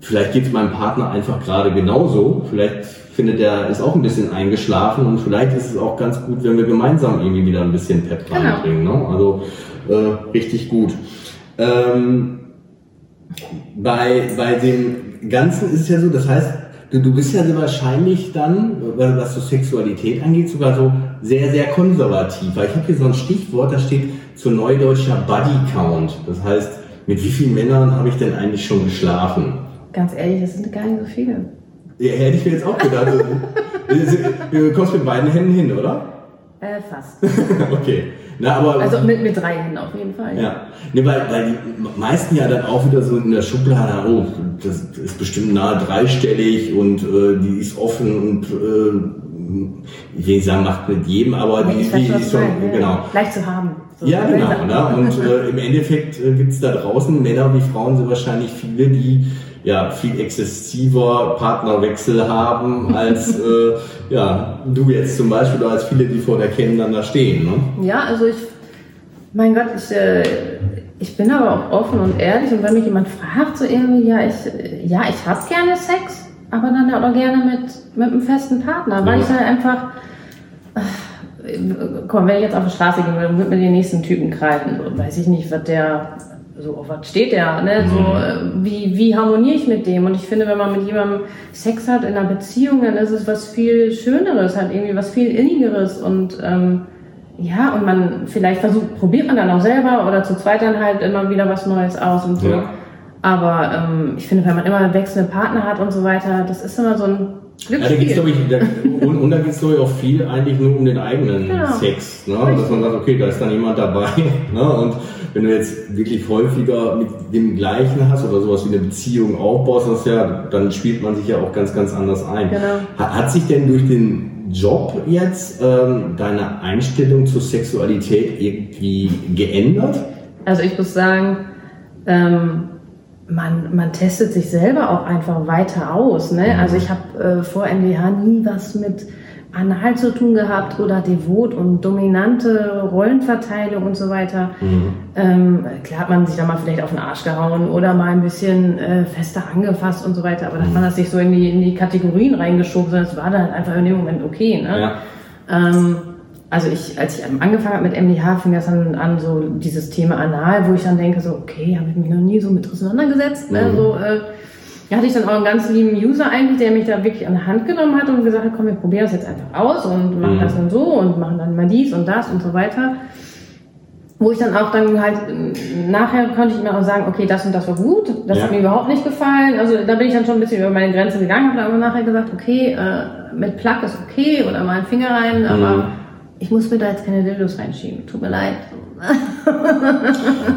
vielleicht geht es meinem Partner einfach gerade genauso. Vielleicht findet er, ist auch ein bisschen eingeschlafen und vielleicht ist es auch ganz gut, wenn wir gemeinsam irgendwie wieder ein bisschen Pep Genau. reinbringen. Ne? Also äh, richtig gut. Ähm, bei, bei dem Ganzen ist es ja so, das heißt, du, du bist ja wahrscheinlich dann, äh, was so Sexualität angeht, sogar so sehr, sehr konservativ. Weil ich habe hier so ein Stichwort, da steht zu neudeutscher Body Count. Das heißt, mit wie vielen Männern habe ich denn eigentlich schon geschlafen? Ganz ehrlich, das sind gar nicht so viele. Ja, hätte ich mir jetzt auch gedacht. du kommst mit beiden Händen hin, oder? Äh, fast. okay. Na, aber Also mit, mit drei Händen auf jeden Fall. Ja, nee, weil, weil die meisten ja dann auch wieder so in der Schublade, oh, das ist bestimmt nahe dreistellig und äh, die ist offen und äh, ich will nicht sagen, macht mit jedem, aber die, die ist schon, ja. genau. Leicht zu haben. So, Ja, so genau. Ne? Und äh, im Endeffekt äh, gibt es da draußen Männer wie Frauen sind wahrscheinlich viele, die ja viel exzessiver Partnerwechsel haben als äh, ja du jetzt zum Beispiel oder als viele, die vor der Cam dann da stehen. Ne? Ja, also ich, mein Gott, ich, äh, ich bin aber auch offen und ehrlich und wenn mich jemand fragt, so irgendwie, ja, ich, ja, ich habe gerne Sex, aber dann halt auch gerne mit, mit einem festen Partner, weil Ja. ich halt einfach, äh, komm, wenn ich jetzt auf die Straße gehen würde würde mir den nächsten Typen greifen, weiß ich nicht, was der, so, auf was steht der, ne, so, äh, wie, wie harmoniere ich mit dem? Und ich finde, wenn man mit jemandem Sex hat in einer Beziehung, dann ist es was viel Schöneres, halt irgendwie was viel Innigeres und, ähm, ja, und man vielleicht versucht, probiert man dann auch selber oder zu zweit dann halt immer wieder was Neues aus und so. Ja. Aber ähm, ich finde, wenn man immer wechselnde Partner hat und so weiter, das ist immer so ein Ja, da geht's, Glücksspiel. glaube ich, da, und, und da geht es, glaube ich, auch viel eigentlich nur um den eigenen Genau. Sex. Ne? Dass man sagt, okay, da ist dann jemand dabei. Ne? Und wenn du jetzt wirklich häufiger mit dem Gleichen hast oder sowas wie eine Beziehung aufbaust, das ja, dann spielt man sich ja auch ganz, ganz anders ein. Genau. Hat, hat sich denn durch den Job jetzt ähm, deine Einstellung zur Sexualität irgendwie geändert? Also ich muss sagen, ähm, man, man testet sich selber auch einfach weiter aus. Ne? Also ich habe äh, vor MDH nie was mit Anal zu tun gehabt oder devot und dominante Rollenverteilung und so weiter. Ähm, klar hat man sich da mal vielleicht auf den Arsch gehauen oder mal ein bisschen äh, fester angefasst und so weiter, aber dass man das nicht so in die, in die Kategorien reingeschoben, sondern es war dann einfach in dem Moment okay. Ne? Ja. Ähm, also ich, als ich angefangen habe mit MDH, fing das dann an, so dieses Thema Anal, wo ich dann denke, so, okay, habe ich mich noch nie so mit auseinandergesetzt. Ne? Mhm. So, äh, da hatte ich dann auch einen ganz lieben User eigentlich, der mich da wirklich an die Hand genommen hat und gesagt hat, komm, wir probieren das jetzt einfach aus und machen Mhm. das und so und machen dann mal dies und das und so weiter. Wo ich dann auch dann halt, nachher konnte ich mir auch sagen, okay, das und das war gut, das Ja. hat mir überhaupt nicht gefallen. Also da bin ich dann schon ein bisschen über meine Grenze gegangen, habe dann aber nachher gesagt, okay, äh, mit Plug ist okay oder mal einen Finger rein, aber Mhm. Ich muss mir da jetzt keine Dildos reinschieben. Tut mir leid.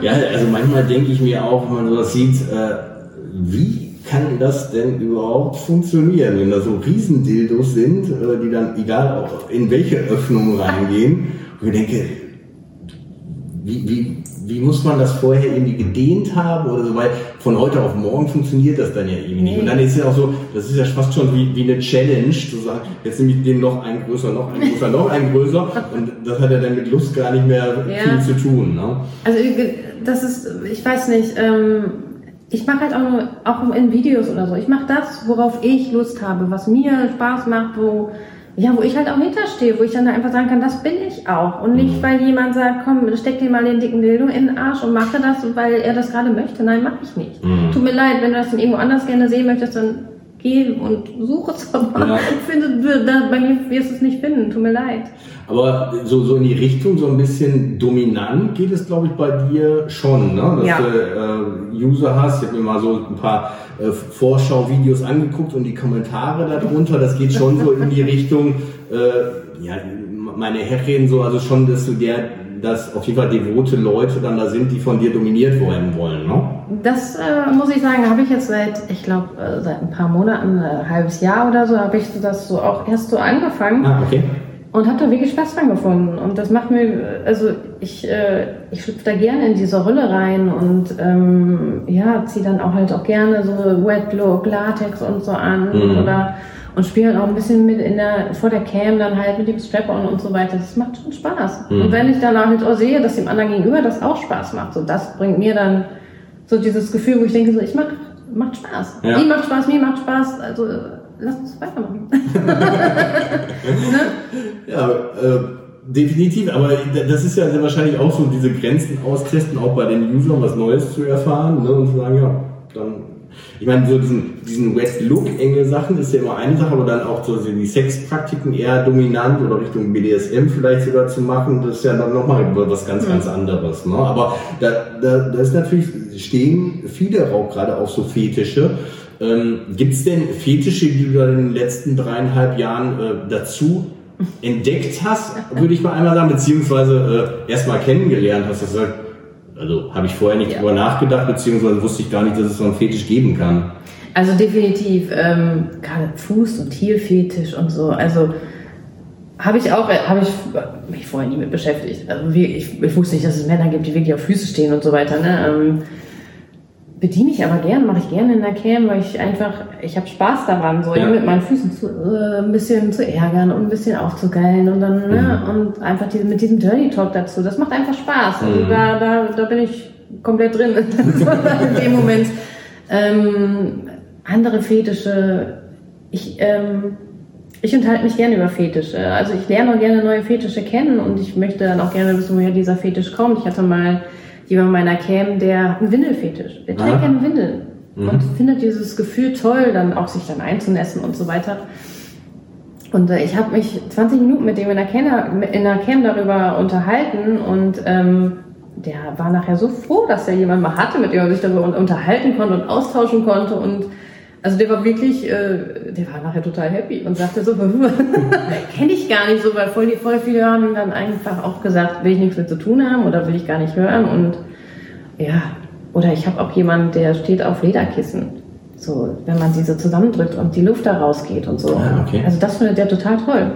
Ja, also manchmal denke ich mir auch, wenn man sowas sieht, äh, wie kann das denn überhaupt funktionieren, wenn da so Riesendildos sind, äh, die dann egal auch in welche Öffnung reingehen. Und ich denke, wie, wie, wie muss man das vorher irgendwie gedehnt haben oder so, weil von heute auf morgen funktioniert das dann ja irgendwie nicht. Und dann ist ja auch so, das ist ja fast schon wie, wie eine Challenge, zu sagen, jetzt nehme ich den noch einen größer, noch einen größer, noch einen größer und das hat ja dann mit Lust gar nicht mehr Ja. viel zu tun. Ne? Also das ist, ich weiß nicht, ähm, ich mache halt auch, nur, auch in Videos oder so. Ich mache das, worauf ich Lust habe, was mir Spaß macht, wo ja, wo ich halt auch hinterstehe, wo ich dann einfach sagen kann, das bin ich auch. Und nicht, weil jemand sagt, komm, steck dir mal den dicken Dildo in den Arsch und mache das, weil er das gerade möchte. Nein, mache ich nicht. Mhm. Tut mir leid, wenn du das dann irgendwo anders gerne sehen möchtest, dann geh und suche es aber. Ja. Ich finde, da, bei mir wirst du es nicht finden. Tut mir leid. Aber so, so in die Richtung, so ein bisschen dominant geht es, glaube ich, bei dir schon, ne? dass Ja. du äh, User hast. Ich habe mir mal so ein paar äh, Vorschau-Videos angeguckt und die Kommentare darunter, das geht schon so in die Richtung, äh, ja, meine Herrin so, also schon, dass du der, dass auf jeden Fall devote Leute dann da sind, die von dir dominiert werden wollen, ne? Das äh, muss ich sagen, habe ich jetzt seit, ich glaube, äh, seit ein paar Monaten, äh, ein halbes Jahr oder so, habe ich das so auch erst so angefangen Ah, okay. Und habe da wirklich Spaß dran gefunden. Und das macht mir, also ich, äh, ich schlüpfe da gerne in diese Rolle rein und ähm, ja, ziehe dann auch halt auch gerne so Wet Look, Latex und so an Mhm. oder und spiele halt auch ein bisschen mit in der, vor der Cam dann halt mit dem Strap-on und so weiter. Das macht schon Spaß. Mhm. Und wenn ich dann halt auch sehe, dass dem anderen gegenüber das auch Spaß macht, so das bringt mir dann so dieses Gefühl, wo ich denke, so ich mach, macht Spaß. Ja. Ihm macht Spaß, mir macht Spaß, also lass uns weitermachen. ne? Ja, äh, definitiv, aber das ist ja wahrscheinlich auch so diese Grenzen austesten, auch bei den Usern was Neues zu erfahren ne, und zu sagen, ja, dann, ich meine, so diesen, diesen Wet Look enge Sachen ist ja immer eine Sache, aber dann auch so die Sexpraktiken eher dominant oder Richtung BDSM vielleicht sogar zu machen, das ist ja dann nochmal was ganz, ganz anderes. Ne? Aber da, da, da ist natürlich, stehen viele auch gerade auf so Fetische. Ähm, Gibt es denn Fetische, die du in den letzten dreieinhalb Jahren äh, dazu entdeckt hast, würde ich mal einmal sagen, beziehungsweise äh, erstmal kennengelernt hast, du sagst, also habe ich vorher nicht Ja. drüber nachgedacht, beziehungsweise wusste ich gar nicht, dass es so einen Fetisch geben kann. Also definitiv, ähm, gerade Fuß- und Tierfetisch und so. Also Habe ich auch, habe ich mich vorher nie mit beschäftigt. Also wie, ich, ich wusste nicht, dass es Männer gibt, die wirklich auf Füße stehen und so weiter. Ne? Ähm, bediene ich aber gern, mache ich gerne in der Cam, weil ich einfach, ich habe Spaß daran, so Ja. mit meinen Füßen zu, äh, ein bisschen zu ärgern und ein bisschen aufzugeilen und dann, ne, Mhm. und einfach diese, mit diesem Dirty Talk dazu. Das macht einfach Spaß. Also Mhm. da, da, da bin ich komplett drin in dem Moment. Ähm, andere Fetische, ich, ähm, ich unterhalte mich gerne über Fetische. Also ich lerne auch gerne neue Fetische kennen und ich möchte dann auch gerne wissen, woher dieser Fetisch kommt. Ich hatte mal jemand meiner Cam, der hat einen Windelfetisch. Der trägt gerne Windeln Mhm. und findet dieses Gefühl toll, dann auch sich dann einzunässen und so weiter. Und äh, ich habe mich 20 Minuten mit dem in der, Cam, in der Cam darüber unterhalten und ähm, der war nachher so froh, dass er jemanden mal hatte, mit dem er sich darüber un- unterhalten konnte und austauschen konnte und also der war wirklich, äh, der war nachher total happy und sagte so, kenne ich gar nicht so, weil voll, die, voll viele haben dann einfach auch gesagt, will ich nichts mit zu tun haben oder will ich gar nicht hören und ja, oder ich habe auch jemanden, der steht auf Lederkissen. So, wenn man sie so zusammendrückt und die Luft da rausgeht und so. Ah, okay. Also das findet der total toll.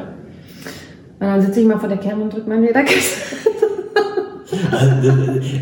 Und dann sitze ich mal vor der Cam und drücke mein Lederkissen. Also,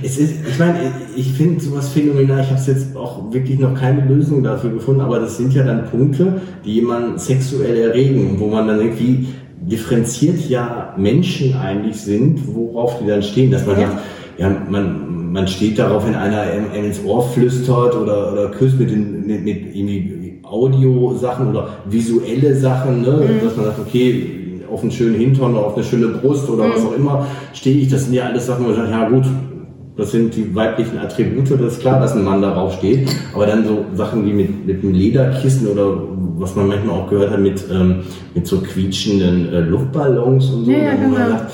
es ist, ich meine, ich finde sowas phänomenal. Ich habe jetzt auch wirklich noch keine Lösung dafür gefunden, aber das sind ja dann Punkte, die jemanden sexuell erregen, wo man dann irgendwie differenziert ja Menschen eigentlich sind, worauf die dann stehen, dass man Ja. sagt, ja, man, man steht darauf, wenn einer ins Ohr flüstert oder, oder küsst mit, den, mit, mit irgendwie Audio-Sachen oder visuelle Sachen, ne? dass man sagt, okay, auf einen schönen Hintern oder auf eine schöne Brust oder was auch immer stehe ich. Das sind ja alles Sachen, wo ich sage, ja gut, das sind die weiblichen Attribute, das ist klar, dass ein Mann darauf steht. Aber dann so Sachen wie mit, mit einem Lederkissen oder was man manchmal auch gehört hat, mit, ähm, mit so quietschenden äh, Luftballons und so. Ja, ja, genau. sagt,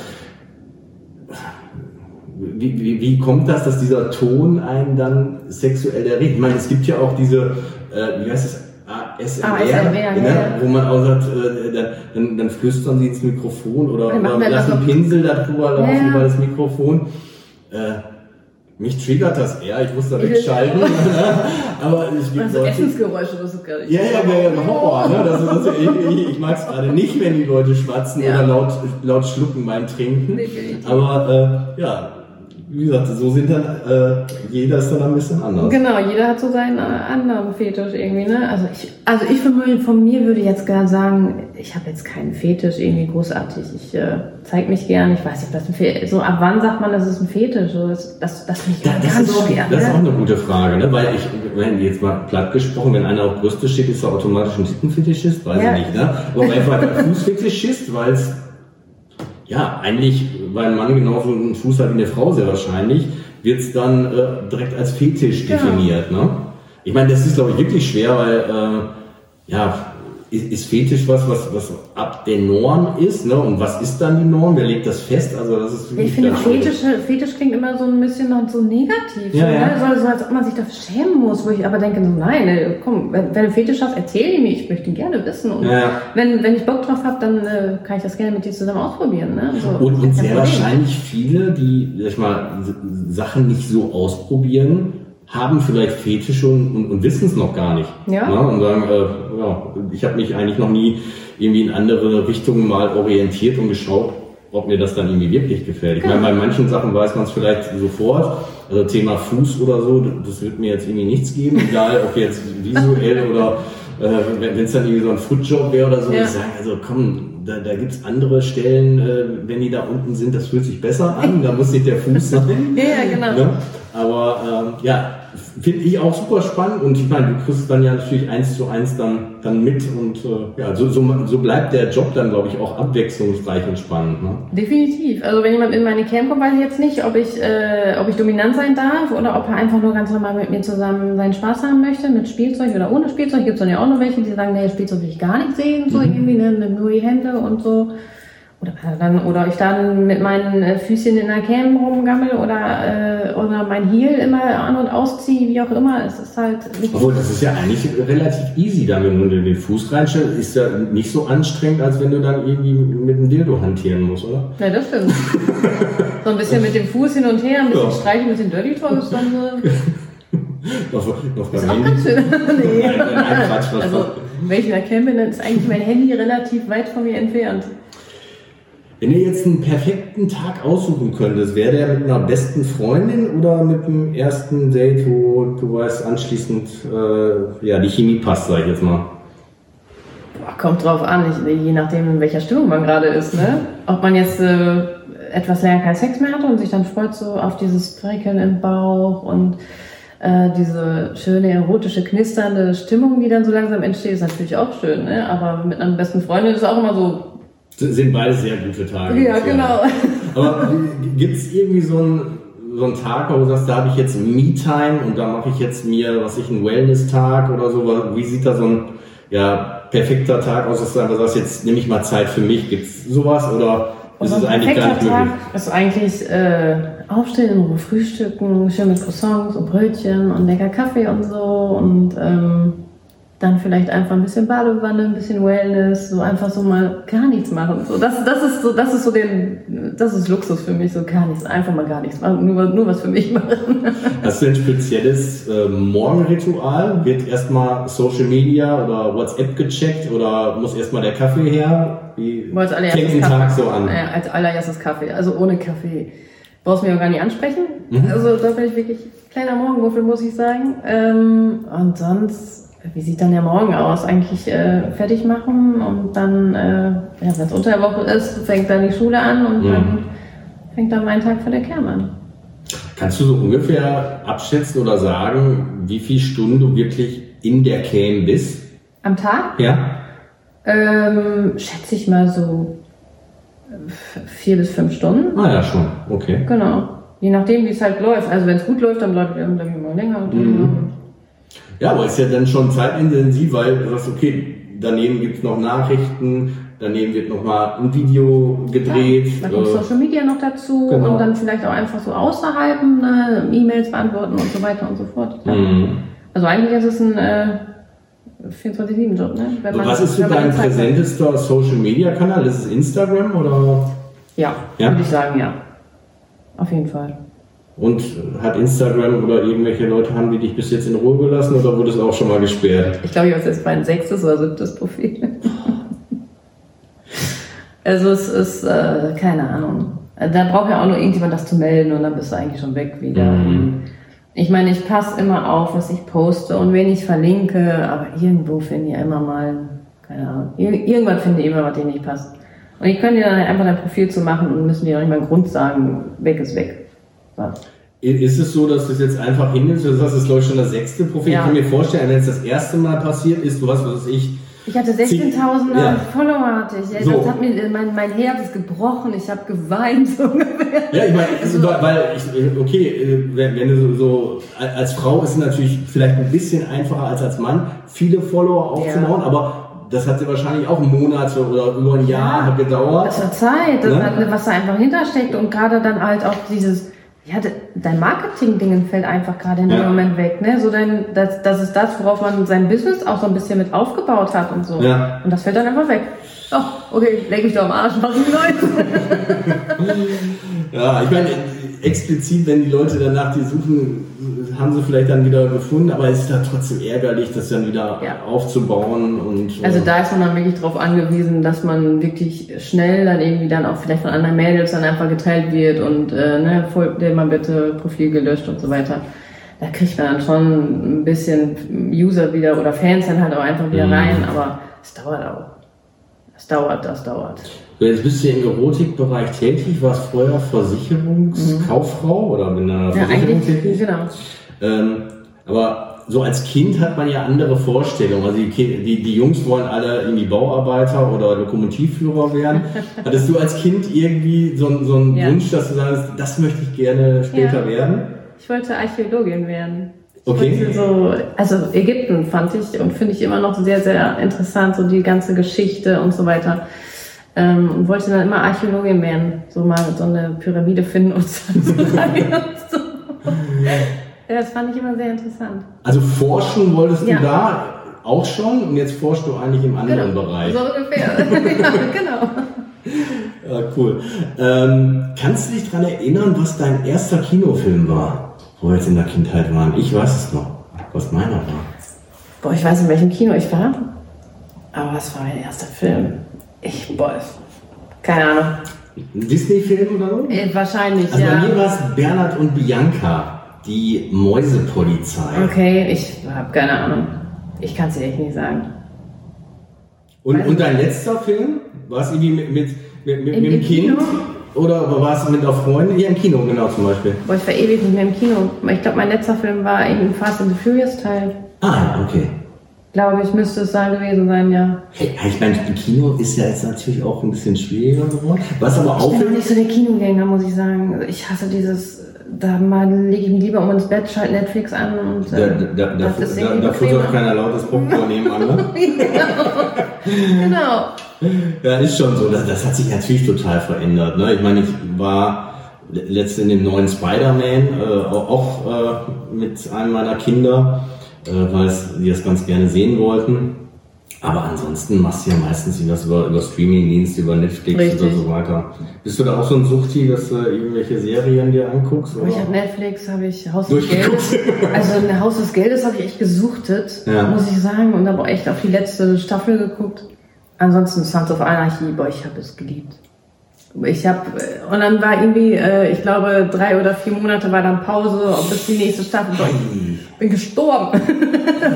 wie, wie, wie kommt das, dass dieser Ton einen dann sexuell erregt? Ich meine, es gibt ja auch diese, äh, wie heißt es, ASMR, ASMR, ne? ja, wo man auch sagt, äh, dann, dann, dann flüstern sie ins Mikrofon oder, oder lassen das so- Pinsel darüber laufen, Ja, über das Mikrofon. Äh, mich triggert das eher, ich muss da Ich- wegschalten. aber es gibt Also Leute, Essensgeräusche, das ist gar nicht. ja, ja, ja, ja, Horror, ne? Das, das, ich ich, ich mag es gerade nicht, wenn die Leute schwatzen Ja. oder laut, laut schlucken beim Trinken. Definitiv. Aber äh, ja, wie gesagt, so sind dann, äh, jeder ist dann ein bisschen anders. Genau, jeder hat so seinen äh, anderen Fetisch irgendwie, ne? Also ich, also ich von mir, von mir würde jetzt gar sagen, ich habe jetzt keinen Fetisch irgendwie großartig. Ich äh, zeige mich gern, ich weiß nicht, was ein Fetisch So ab wann sagt man, das ist ein Fetisch? So, das, das, das finde ich Ja, das, ist, schwer. das ist auch ne? eine gute Frage, ne? weil ich, wenn jetzt mal platt gesprochen, wenn einer auf Brüste steht, ist er automatisch ein Tittenfetischist, weiß Ja. ich nicht, ne? aber einfach ein Fußfetischist, weil es, ja, eigentlich, weil ein Mann genauso einen Fuß hat wie eine Frau sehr wahrscheinlich, wird es dann äh, direkt als Fetisch Genau. definiert. Ne? Ich meine, das ist, glaube ich, wirklich schwer, weil, äh, ja, ist, ist Fetisch was, was, was ab der Norm ist, ne? Und was ist dann die Norm? Wer legt das fest? Also das ist Ich finde. Fetisch, Fetisch klingt immer so ein bisschen noch so negativ. Ja, so, ja. Ne? So, so, als ob man sich dafür schämen muss, wo ich aber denke, so, nein, ey, komm, wenn, wenn du Fetisch hast, erzähl ihn mir, ich möchte ihn gerne wissen. Und Ja, wenn, wenn ich Bock drauf habe, dann äh, kann ich das gerne mit dir zusammen ausprobieren. Ne? So, Und, und sehr Problem. wahrscheinlich viele, die sag ich mal, Sachen nicht so ausprobieren, haben vielleicht Fetische und, und, und wissen es noch gar nicht. Ja. und sagen, äh, ja, ich habe mich eigentlich noch nie irgendwie in andere Richtungen mal orientiert und geschaut, ob mir das dann irgendwie wirklich gefällt. Ich meine, bei manchen Sachen weiß man es vielleicht sofort. Also Thema Fuß oder so, das wird mir jetzt irgendwie nichts geben, egal ob jetzt visuell oder äh, wenn es dann irgendwie so ein Footjob wäre oder so, Ja. ich sage, also komm, da, da gibt's andere Stellen, äh, wenn die da unten sind, das fühlt sich besser an, da muss nicht der Fuß sein. Ja, ja, genau. Ne? Aber ähm, ja, finde ich auch super spannend und ich meine, du kriegst dann ja natürlich eins zu eins dann, dann mit und äh, ja, so, so, so bleibt der Job dann, glaube ich, auch abwechslungsreich und spannend. Ne? Definitiv. Also wenn jemand in meine Camp kommt, weiß ich jetzt nicht, ob ich, äh, ob ich dominant sein darf oder ob er einfach nur ganz normal mit mir zusammen seinen Spaß haben möchte, mit Spielzeug oder ohne Spielzeug. Gibt es dann ja auch noch welche, die sagen, nee, Spielzeug will ich gar nicht sehen, so irgendwie, ne, ne, nur die Hände und so. Oder, dann, oder ich dann mit meinen äh, Füßchen in der Cam rumgammel oder, äh, oder mein Heel immer an- und ausziehe, wie auch immer. Es ist halt Obwohl, das ist ja eigentlich relativ easy, dann, wenn du den Fuß reinstellst, ist ja nicht so anstrengend, als wenn du dann irgendwie mit dem Dildo hantieren musst, oder? Ja, das stimmt. so ein bisschen mit dem Fuß hin und her, ein bisschen Ja. streichen mit den Dirty Toys, dann äh, Noch, noch ist auch ganz schön. nee. Nein, Quatsch, was- Also, wenn ich in der Camp bin, dann ist eigentlich mein Handy relativ weit von mir entfernt. Wenn ihr jetzt einen perfekten Tag aussuchen könntest, wäre der mit einer besten Freundin oder mit dem ersten Date, wo du weißt, anschließend äh, ja, die Chemie passt, sag ich jetzt mal. Boah, kommt drauf an, ich, je nachdem, in welcher Stimmung man gerade ist. Ne? Ob man jetzt äh, etwas länger keinen Sex mehr hatte und sich dann freut so auf dieses Prickeln im Bauch und äh, diese schöne, erotische, knisternde Stimmung, die dann so langsam entsteht, ist natürlich auch schön. Ne? Aber mit einer besten Freundin ist es auch immer so, Sind beide sehr gute Tage. ja, genau. Aber gibt es irgendwie so einen, so einen Tag, wo du sagst, da habe ich jetzt Me-Time und da mache ich jetzt mir, was ich, einen Wellness-Tag oder so? Wie sieht da so ein ja, perfekter Tag aus, dass du einfach sagst, jetzt nehme ich mal Zeit für mich? Gibt es sowas oder ist es eigentlich gar nicht möglich? Tag ist eigentlich äh, aufstehen, in Ruhe frühstücken, schön mit Croissants und Brötchen und lecker Kaffee und so und ähm, dann vielleicht einfach ein bisschen Badewanne, ein bisschen Wellness, so einfach so mal gar nichts machen. So, das, das ist so, das ist so den, das ist Luxus für mich, so gar nichts, einfach mal gar nichts machen, nur, nur was für mich machen. Hast du ein spezielles äh, Morgenritual? Wird erstmal Social Media oder WhatsApp gecheckt oder muss erstmal der Kaffee her? Wie als fängt allererstes ein Tag Kaffee. so an? Ja, als allererstes Kaffee. Also ohne Kaffee brauchst du mich auch gar nicht ansprechen. Mhm. Also da bin ich wirklich kleiner Morgenmuffel, muss ich sagen. Ähm, und sonst, wie sieht dann der Morgen aus? Eigentlich äh, fertig machen und dann, äh, ja, wenn es unter der Woche ist, fängt dann die Schule an und Mhm. dann fängt dann mein Tag für der Kern an. Kannst du so ungefähr abschätzen oder sagen, wie viele Stunden du wirklich in der Cam bist? Am Tag Ja? ähm, schätze ich mal so vier bis fünf Stunden. Ah ja, schon. Okay. Genau. Je nachdem, wie es halt läuft. Also wenn es gut läuft, dann bleibt es irgendwie mal länger. Und Mhm. Ja, aber ist ja dann schon zeitintensiv, weil du sagst, okay, daneben gibt's noch Nachrichten, daneben wird nochmal ein Video gedreht. Dann kommt äh, Social Media noch dazu genau. und dann vielleicht auch einfach so außerhalb ne, E-Mails beantworten und so weiter und so fort. Ja. mhm. Also eigentlich ist es ein äh, 24-7-Job, ne? Wenn Was ist so dein präsentester Social Media Kanal? Ist es Instagram oder? Ja, Ja? würde ich sagen, ja. Auf jeden Fall. Und hat Instagram oder irgendwelche Leute haben die dich bis jetzt in Ruhe gelassen oder wurde es auch schon mal gesperrt? Ich glaube, ich habe jetzt mein sechstes oder siebtes Profil. also es ist, äh, keine Ahnung. Da braucht ja auch nur irgendjemand das zu melden und dann bist du eigentlich schon weg wieder. Mhm. Ich meine, ich passe immer auf, was ich poste und wen ich verlinke, aber irgendwo finde ich immer mal, keine Ahnung, ir- irgendwann finde ich immer was, dir nicht passt. Und ich könnte dir dann einfach dein Profil zu machen und müssen dir auch nicht mal einen Grund sagen, weg ist weg. Ist es so, dass du es jetzt einfach hinnimmst? Du sagst, es läuft schon das sechste Profil. Ja. Ich kann mir vorstellen, wenn es das erste Mal passiert ist, du hast, was weiß ich, Ich hatte 16.000 Ja. Follower, hatte ich. Ja, So. Das hat mir, mein, mein Herz ist gebrochen, ich habe geweint, so ungefähr. Ja, ich meine, also, weil ich, okay, äh, wenn, wenn du so, als Frau ist es natürlich vielleicht ein bisschen einfacher als als Mann, viele Follower aufzubauen, aber das hat ja wahrscheinlich auch Monate oder über ein Jahr Ja. gedauert. Das war Zeit, das Ne? hat, was da einfach hintersteckt und gerade dann halt auch dieses, ja, de- dein Marketing-Ding fällt einfach gerade in dem Ja. Moment weg, ne? So dein, das, das ist das, worauf man sein Business auch so ein bisschen mit aufgebaut hat und so. Ja. Und das fällt dann einfach weg. Oh, okay, leg mich doch am Arsch, was die Leute. Ja, ich meine, explizit, wenn die Leute danach die suchen, haben sie vielleicht dann wieder gefunden, aber es ist da trotzdem ärgerlich, das dann wieder Ja. aufzubauen und. äh, Also da ist man dann wirklich darauf angewiesen, dass man wirklich schnell dann irgendwie dann auch vielleicht von anderen Mädels dann einfach geteilt wird und äh, ne, folgt dir mal bitte Profil gelöscht und so weiter. Da kriegt man dann schon ein bisschen User wieder oder Fans dann halt auch einfach wieder Mhm. rein, aber es dauert auch. Es dauert, das dauert. So, Jetzt bist du im Erotikbereich tätig, warst vorher Versicherungskauffrau oder in einer Mhm. Ja, Versicherung eigentlich, tätig. genau. Ähm, aber so als Kind hat man ja andere Vorstellungen. Also die, die, die Jungs wollen alle irgendwie Bauarbeiter oder Lokomotivführer werden. Hattest du als Kind irgendwie so, einen- so einen Ja. Wunsch, dass du sagst, das möchte ich gerne später Ja. werden? Ich wollte Archäologin werden. Okay. So, also Ägypten fand ich und finde ich immer noch sehr, sehr interessant, so die ganze Geschichte und so weiter. Ähm, und wollte dann immer Archäologin werden, so mal so eine Pyramide finden und so. Ja, das fand ich immer sehr interessant. Also forschen wolltest Ja. du da auch schon und jetzt forschst du eigentlich im anderen Bereich. So ungefähr. ja, genau. Ja, cool. Ähm, kannst du dich daran erinnern, was dein erster Kinofilm war, wo wir jetzt in der Kindheit waren? Ich weiß es noch, was meiner war. Boah, ich weiß in welchem Kino ich war. Aber was war mein erster Film? Ich, boah, keine Ahnung. Ein Disney-Film oder so? Äh, wahrscheinlich, Also bei mir ja. war es Bernhard und Bianca, die Mäusepolizei. Okay, ich habe keine Ahnung. Ich kann es dir echt nicht sagen. Und, Weiß und dein letzter Film? War es irgendwie mit, mit, mit, mit, Im- mit dem Kind? Kino? Oder war es mit einer Freundin? Ja, im Kino, genau zum Beispiel. Boah, ich war ewig nicht mehr im Kino. Ich glaube, mein letzter Film war irgendein Fast and the Furious Teil. Ah, okay. Glaube ich, müsste es sein gewesen sein, ja. Hey, ich meine, im Kino ist ja jetzt natürlich auch ein bisschen schwieriger geworden. Was aber Ich bin nicht so der Kinogänger, muss ich sagen. Ich hasse dieses, da mal lege ich mich lieber um ins Bett, schalte Netflix an und da, äh, da, da, da, da, da futtert keiner lautes Popcorn nebenan. Ne? Genau. Ja, ist schon so. Das, das hat sich natürlich total verändert. Ne? Ich meine, ich war letztens in dem neuen Spider-Man, äh, auch, äh, mit einem meiner Kinder, äh, weil die das ganz gerne sehen wollten. Aber ansonsten machst du ja meistens was über, über Streaming-Dienste, über Netflix Richtig. oder so weiter. Bist du da auch so ein Suchti, dass du irgendwelche Serien dir anguckst? Oder? Ich habe Netflix, habe ich Haus des. Geldes. Also ein Haus des Geldes habe ich echt gesuchtet, Ja. muss ich sagen. Und habe auch echt auf die letzte Staffel geguckt. Ansonsten Sons of Anarchy, boah, ich habe es geliebt. Ich habe und dann war irgendwie, äh, ich glaube, drei oder vier Monate war dann Pause, ob bis die nächste Staffel. Ich bin gestorben.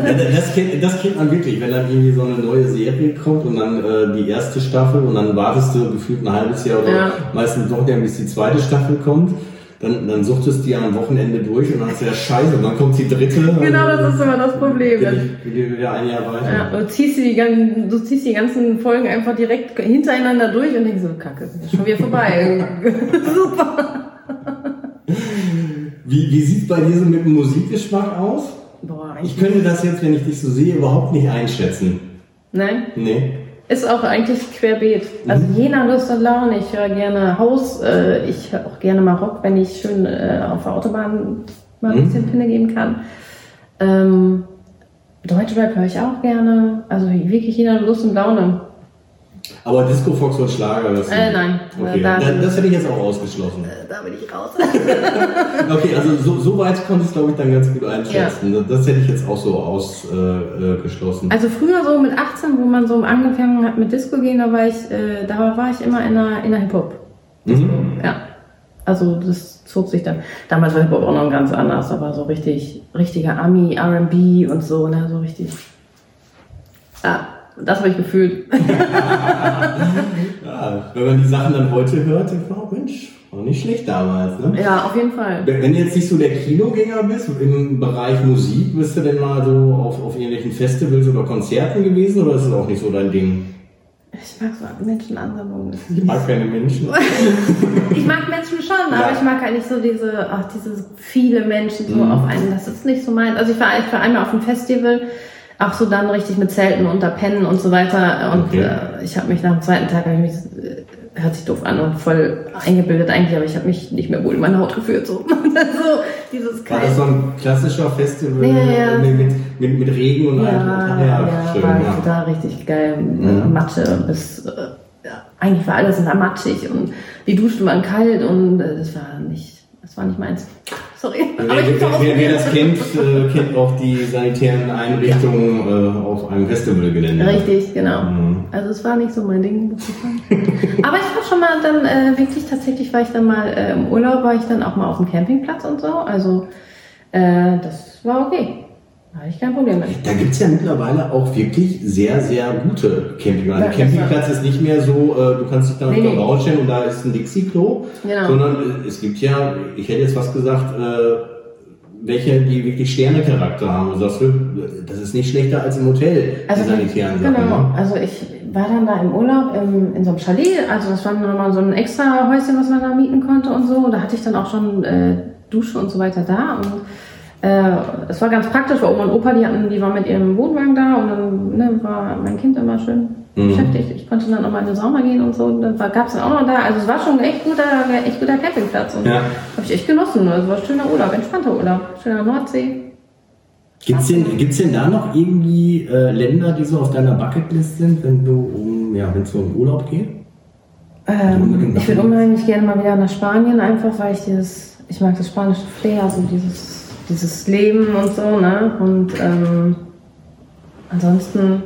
Ja, das, kennt, das kennt man wirklich, wenn dann irgendwie so eine neue Serie kommt und dann äh, die erste Staffel und dann wartest du gefühlt ein halbes Jahr oder Ja. meistens doch bis die zweite Staffel kommt. Dann, dann suchtest du die am Wochenende durch und dann ist ja scheiße und dann kommt die dritte. genau, das ist immer das Problem. ich wieder ein Jahr weiter. Ja, du ziehst, die, du ziehst die ganzen Folgen einfach direkt hintereinander durch und denkst so, kacke, ist schon wieder vorbei. Super. Wie, wie sieht bei dir so mit dem Musikgeschmack aus? Boah, Ich könnte das jetzt, wenn ich dich so sehe, überhaupt nicht einschätzen. Nein? Nee. Ist auch eigentlich querbeet. Also je nach Lust und Laune. Ich höre gerne Haus, äh, ich höre auch gerne mal Rock, wenn ich schön äh, auf der Autobahn mal ein Mhm. bisschen Pinne geben kann. Ähm, Deutschrap höre ich auch gerne. Also wirklich je nach Lust und Laune. Aber Disco Fox und Schlager, das Äh, nein. Okay, Da- da, das hätte ich jetzt auch ausgeschlossen. Äh, Da bin ich raus. Okay, also so, so weit konnte ich es, glaube ich, dann ganz gut einschätzen. Das hätte ich jetzt auch so ausgeschlossen. Äh. Also früher so mit 18, wo man so angefangen hat mit Disco gehen, da war ich, äh, da war ich immer in der, in der Hip-Hop. Mhm. Ja. Also das zog sich dann. Damals war Hip-Hop auch noch ganz anders, aber so richtig, richtiger Ami, RB und so, ne, so richtig. Ja, das habe ich gefühlt. Ja, wenn man die Sachen dann heute hört, denkt man, oh Mensch, war nicht schlecht damals. Ne? ja, auf jeden Fall. Wenn du jetzt nicht so der Kinogänger bist, im Bereich Musik, bist du denn mal so auf, auf irgendwelchen Festivals oder Konzerten gewesen oder ist das auch nicht so dein Ding? Ich mag so Menschenansammlungen. Ich mag keine Menschen. Ich mag Menschen schon, Ja. aber ich mag halt nicht so diese, ach, diese viele Menschen so Mhm. auf einen. Das ist nicht so mein. Also ich war, ich war einmal auf einem Festival, auch so dann richtig mit Zelten unter Pennen und so weiter. Und Okay. äh, ich habe mich nach dem zweiten Tag, mich, äh, hört sich doof an und voll eingebildet eigentlich, aber ich habe mich nicht mehr wohl in meiner Haut gefühlt. So, so dieses War das so ein klassischer Festival Ja, ja. Mit, mit, mit, mit Regen und allem? ja, ja, schön, war ja. da richtig geil. Mhm. Matsche bis, äh, ja, eigentlich war alles immer matschig und die Duschen waren kalt und äh, das war nicht, das war nicht meins. Sorry. Wer, ich wer, wer, wer das kennt, äh, kennt auch die sanitären Einrichtungen äh, auf einem Festivalgelände. Richtig, genau. Mhm. Also es war nicht so mein Ding, muss ich sagen. Aber ich war schon mal dann äh, wirklich, tatsächlich war ich dann mal äh, im Urlaub, war ich dann auch mal auf dem Campingplatz und so. Also äh, das war okay. Da hatte ich kein Problem mit. Da gibt's ja mittlerweile auch wirklich sehr, sehr gute Campingplätze. Ein Campingplatz ist nicht mehr so, äh, du kannst dich da Nee, nee. Bauch stellen und da ist ein Dixie-Klo, Genau. sondern äh, es gibt ja, ich hätte jetzt was gesagt, äh, welche, die wirklich Sterne-Charakter haben. Du sagst, äh, das ist nicht schlechter als im Hotel, die sanitären Sachen. genau. ne? Also ich war dann da im Urlaub im, in so einem Chalet. Also das war nochmal so ein extra Häuschen, was man da mieten konnte und so. Da hatte ich dann auch schon äh, Dusche und so weiter da. Und es war ganz praktisch, weil Oma und Opa, die hatten, die waren mit ihrem Wohnwagen da und dann ne, war mein Kind immer schön Mhm. beschäftigt. Ich konnte dann auch mal in die Sauna gehen und so. Und dann gab es dann auch noch da. Also es war schon ein echt guter, echt guter Campingplatz. Und Ja. habe ich echt genossen. Also war ein schöner Urlaub, entspannter Urlaub. Schöner Nordsee. Gibt's denn, gibt's denn da noch irgendwie äh, Länder, die so auf deiner Bucketlist sind, wenn du um, ja, wenn es so in Urlaub geht? Ähm, ich würde unheimlich gerne mal wieder nach Spanien, einfach weil ich dieses, ich mag das spanische Flair, so dieses, dieses Leben und so, ne? Und ähm, ansonsten,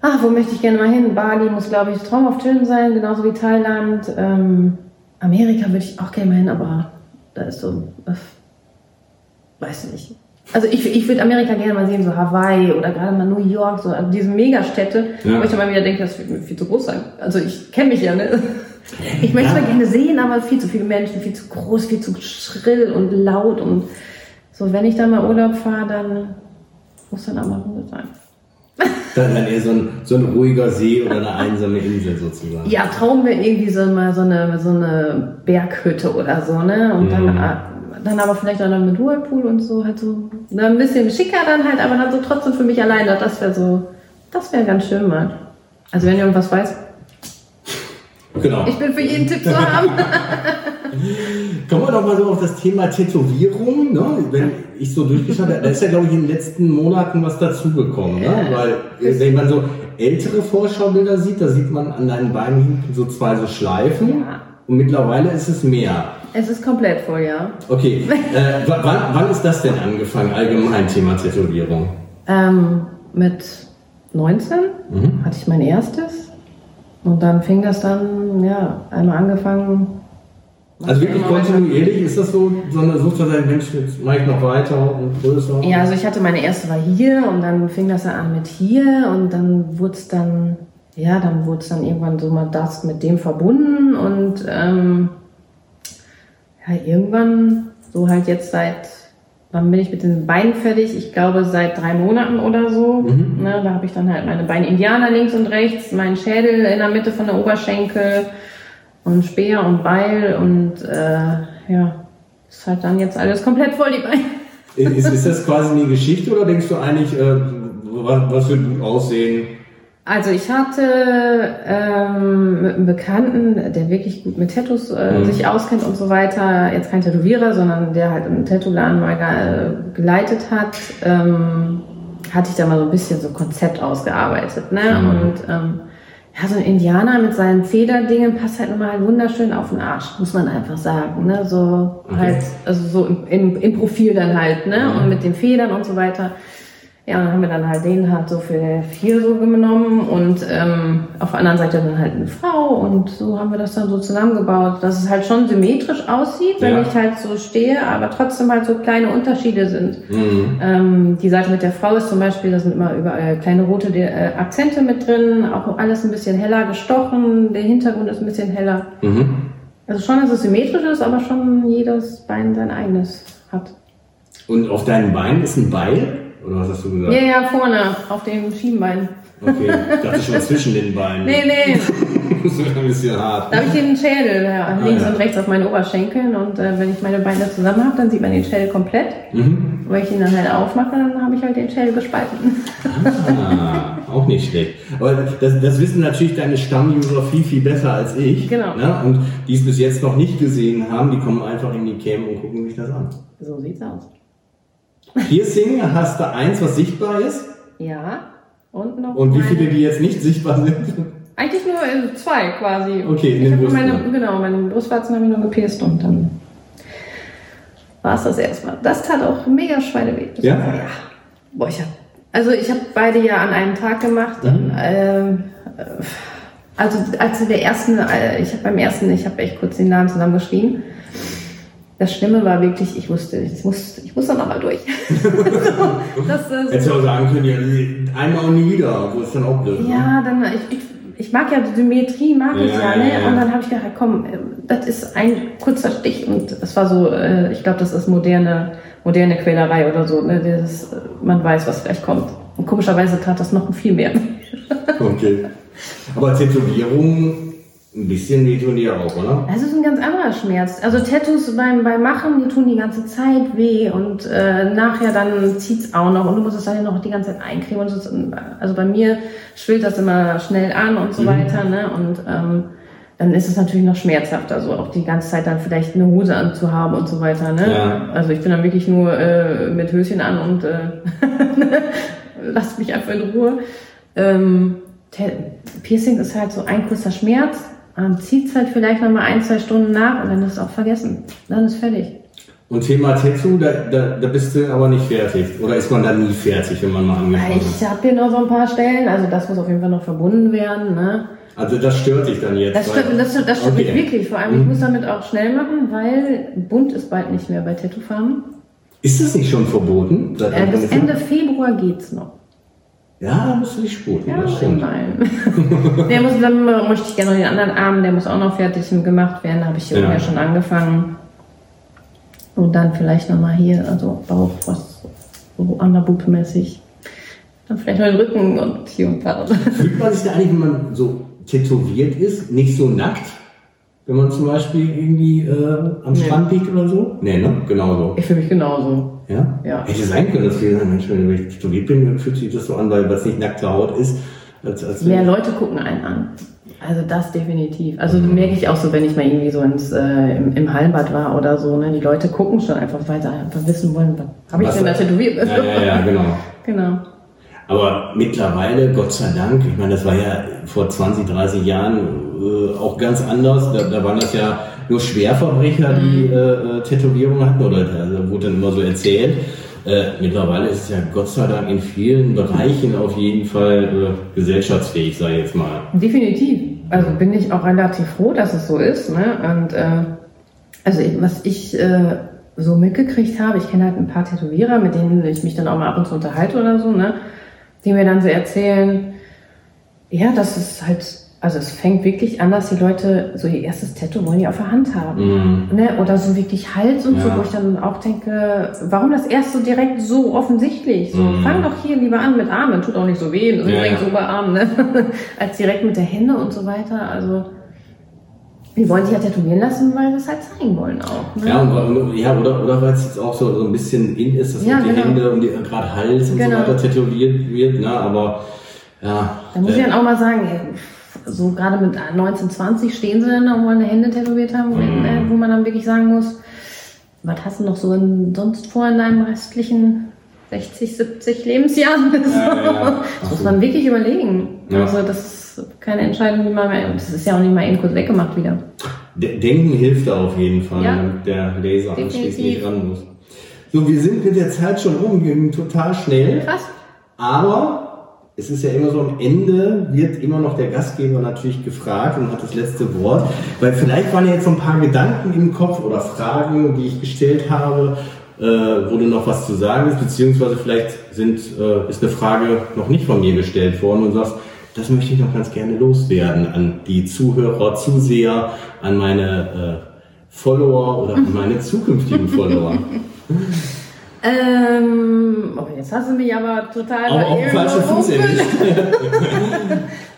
ach, wo möchte ich gerne mal hin? Bali muss, glaube ich, traumhaft schön sein, genauso wie Thailand. Ähm, Amerika würde ich auch gerne mal hin, aber da ist so, äh, weiß ich nicht. Also ich, ich würde Amerika gerne mal sehen, so Hawaii oder gerade mal New York, so also diese Megastädte, Ja. wo ich dann mal wieder denke, das wird mir viel zu groß sein. Also ich kenne mich ja, ne? Ich möchte Ja. mal gerne sehen, aber viel zu viele Menschen, viel zu groß, viel zu schrill und laut und so, wenn ich dann mal Urlaub fahre, dann muss dann auch mal Ruhe sein. Dann, dann eher so ein, so ein ruhiger See oder eine einsame Insel sozusagen. Ja, Traum wäre irgendwie so mal so eine, so eine Berghütte oder so, ne? Und dann, äh, dann aber vielleicht auch noch mit Whirlpool und so, halt so, na, ein bisschen schicker dann halt, aber dann so trotzdem für mich alleine. Das wäre so, das wäre ganz schön mal. Also wenn ihr irgendwas weiß, Genau. ich bin für jeden Tipp zu haben. Kommen wir doch mal so auf das Thema Tätowierung. Ne? Wenn ich so durchgeschaut habe, da ist ja, glaube ich, in den letzten Monaten was dazugekommen. Ne? Weil, äh, wenn man so ältere Vorschaubilder sieht, da sieht man an deinen Beinen hinten so zwei so Schleifen. Ja. Und mittlerweile ist es mehr. es ist komplett voll, ja. Okay, äh, wann, wann ist das denn angefangen, allgemein Thema Tätowierung? Ähm, mit 19 Mhm. hatte ich mein erstes. Und dann fing das dann, ja, einmal angefangen. Also wirklich kontinuierlich ist das so, so eine Sucht zu sein, Mensch, jetzt ich noch weiter und größer? Ja, also ich hatte meine erste war hier und dann fing das dann an mit hier und dann wurde es dann, ja, dann wurde es dann irgendwann so mal das mit dem verbunden und ähm, ja, irgendwann so halt jetzt seit, wann bin ich mit den Beinen fertig? Ich glaube seit drei Monaten oder so. Ne, da habe ich dann halt meine Beine Indianer links und rechts, meinen Schädel in der Mitte von der Oberschenkel und Speer und Beil und äh, ja, ist halt dann jetzt alles komplett voll die Beine. Ist, ist das quasi eine Geschichte oder denkst du eigentlich, äh, was, was wird gut aussehen? Also ich hatte ähm, mit einem Bekannten, der wirklich gut mit Tattoos äh, Mhm. sich auskennt und so weiter, jetzt kein Tätowierer, sondern der halt einen Tattoo-Laden mal ge geleitet hat, ähm, hatte ich da mal so ein bisschen so Konzept ausgearbeitet. Ne? Mhm. Und ähm, ja, so ein Indianer mit seinen Federdingen passt halt nochmal wunderschön auf den Arsch, muss man einfach sagen. Ne? So Okay. halt, also so im, im, im Profil dann halt, ne? Mhm. Und mit den Federn und so weiter. Ja, dann haben wir dann halt den halt so für vier so genommen und ähm, auf der anderen Seite dann halt eine Frau und so haben wir das dann so zusammengebaut, dass es halt schon symmetrisch aussieht, wenn Ja. ich halt so stehe, aber trotzdem halt so kleine Unterschiede sind. Mhm. Ähm, die Seite mit der Frau ist zum Beispiel, da sind immer überall kleine rote äh, Akzente mit drin, auch alles ein bisschen heller gestochen, der Hintergrund ist ein bisschen heller. Mhm. Also schon, dass es symmetrisch ist, aber schon jedes Bein sein eigenes hat. Und auf deinen Beinen ist ein Beil? Oder was hast du gesagt? Ja, ja, vorne auf dem Schienbein. Okay, ich dachte schon zwischen den Beinen. Nee, nee, Das wird ein bisschen hart. Da habe ich den Schädel ja, links ja. und rechts auf meinen Oberschenkeln und äh, wenn ich meine Beine zusammen habe, dann sieht man den Schädel komplett. Mhm. Wenn ich ihn dann halt aufmache, dann habe ich halt den Schädel gespalten. Ah, auch nicht schlecht. Aber das, das wissen natürlich deine Stammuser viel, viel besser als ich. Genau. Ne? Und die es bis jetzt noch nicht gesehen haben, die kommen einfach in die Cam und gucken sich das an. So sieht's aus. Piercing hast du eins, was sichtbar ist. Ja. Und noch. Und wie viele, die jetzt nicht sichtbar sind? Eigentlich nur äh, zwei quasi. Okay, in ich den Brüsten. meine, Genau, meine Brustwarzen habe ich nur gepierst und dann war es das erstmal. Das tat auch mega Schweineweh. Das Ja? war- ja. Boah, ich hab, also ich habe beide ja an einem Tag gemacht. Mhm. Ähm, äh, also als der ersten, äh, ich habe beim ersten, ich habe echt kurz den Namen zusammengeschrieben. Das Schlimme war wirklich, ich wusste, ich muss, ich muss da nochmal durch. so, das, äh, Hättest du auch sagen können, ja, einmal und nie wieder, wo ist dann auch blöd. ja, dann, ich, ich, mag ja die Symmetrie, mag ich Ja, ja, ne? ja, ja. Und dann habe ich gedacht, komm, äh, das ist ein kurzer Stich und es war so, äh, ich glaube, das ist moderne, moderne Quälerei oder so, ne? Das, äh, man weiß, was gleich kommt. Und komischerweise tat das noch viel mehr. Okay. Aber Tätowierungen, ein bisschen die ja auch, oder? Es ist ein ganz anderer Schmerz. Also Tattoos beim, beim Machen, die tun die ganze Zeit weh und äh, nachher dann zieht's auch noch und du musst es dann noch die ganze Zeit eincremen. Und ist, also bei mir schwillt das immer schnell an und so Mhm. weiter. Ne? Und ähm, dann ist es natürlich noch schmerzhafter, so auch die ganze Zeit dann vielleicht eine Hose anzuhaben und so weiter. Ne? Ja. Also ich bin dann wirklich nur äh, mit Höschen an und äh, lasst mich einfach in Ruhe. Ähm, Piercing ist halt so ein kurzer Schmerz, ähm, zieht halt vielleicht nochmal ein, zwei Stunden nach und dann ist es auch vergessen. Dann ist fertig. Und Thema Tattoo, da, da, da bist du aber nicht fertig. Oder ist man da nie fertig, wenn man mal angefangen ist? Ich habe hier noch so ein paar Stellen, also das muss auf jeden Fall noch verbunden werden. Ne? Also das stört dich dann jetzt? Das stört, das, stört- das stört Okay. mich wirklich. Vor allem, ich muss damit auch schnell machen, weil bunt ist bald nicht mehr bei Tattoo-Farmen. Ist das nicht schon verboten? Äh, bis Ende Februar geht's noch. Ja, da musst du dich sputen, Ja, das stimmt. der muss, dann möchte ich gerne noch den anderen Arm, der muss auch noch fertig gemacht werden. Da habe ich hier Ja. schon angefangen. Und dann vielleicht nochmal hier, also Bauch, was so underboob-mäßig. Dann vielleicht noch den Rücken und hier und da. Fühlt man sich da eigentlich, wenn man so tätowiert ist, nicht so nackt? Wenn man zum Beispiel irgendwie äh, am. Strand liegt oder so? Nee, ne? Genau so. Ich fühle mich genauso. Ja? Ja. Hätte sein können, dass wir sagen, Mensch, wenn ich tätowiert bin, fühlt sich das so an, weil es nicht nackte Haut ist. Als, als Mehr Leute gucken einen an. Also das definitiv. Also merke ich auch so, wenn ich mal irgendwie so ins, äh, im, im Hallenbad war oder so, ne? Die Leute gucken schon einfach weiter, einfach wissen wollen, was habe ich Was- denn da tätowiert? Ja, ja, ja, genau. genau. Aber mittlerweile, Gott sei Dank, ich meine, das war ja vor 20, 30 Jahren äh, auch ganz anders. Da, da waren das ja nur Schwerverbrecher, die äh, äh, Tätowierungen hatten, oder da wurde dann immer so erzählt. Äh, mittlerweile ist es ja Gott sei Dank in vielen Bereichen auf jeden Fall äh, gesellschaftsfähig, sage ich jetzt mal. Definitiv. Also bin ich auch relativ froh, dass es so ist. Ne? Und äh, also ich, was ich äh, so mitgekriegt habe, ich kenne halt ein paar Tätowierer, mit denen ich mich dann auch mal ab und zu unterhalte oder so, ne? die mir dann so erzählen, ja, das ist halt, also es fängt wirklich an, dass die Leute so ihr erstes Tattoo wollen die auf der Hand haben. Mhm. Ne? Oder so wirklich Hals und so, Ja. wo ich dann auch denke, warum das erst so direkt so offensichtlich? So, Mhm. fang doch hier lieber an mit Armen, tut auch nicht so weh, Ja, übrigens ja. Oberarm, ne? als direkt mit der Hände und so weiter. Also, die wollen sich ja tätowieren lassen, weil sie es halt zeigen wollen auch. Ne? Ja, und, ja oder, oder weil es jetzt auch so, so ein bisschen in ist, dass Ja, die genau. Hände und gerade Hals und Genau. so weiter tätowiert wird, ne? aber ja. Da muss äh, ich dann auch mal sagen, ey, so gerade mit 19, 20 stehen sie dann, da, wo meine Hände tätowiert haben, wo- Mhm. wo man dann wirklich sagen muss, was hast du noch so in, sonst vor in deinem restlichen 60, 70 Lebensjahren? Ja, ja, ja. Das muss man wirklich überlegen. Also das ist keine Entscheidung, die man mehr, das ist ja auch nicht mal eben kurz weggemacht wieder. De- Denken hilft da auf jeden Fall, Ja. der Laser anschließend Definitiv. nicht ran muss. So, wir sind mit der Zeit schon umgegangen, total schnell. Krass. Aber es ist ja immer so am Ende wird immer noch der Gastgeber natürlich gefragt und hat das letzte Wort. Weil vielleicht waren ja jetzt so ein paar Gedanken im Kopf oder Fragen, die ich gestellt habe, äh, wo du noch was zu sagen ist, beziehungsweise vielleicht sind, äh, ist eine Frage noch nicht von mir gestellt worden und sagst, das möchte ich noch ganz gerne loswerden an die Zuhörer, Zuseher, an meine äh, Follower oder an meine zukünftigen Follower. Ähm, oh, jetzt hast du mich aber total Auch auf dem falschen Fuß.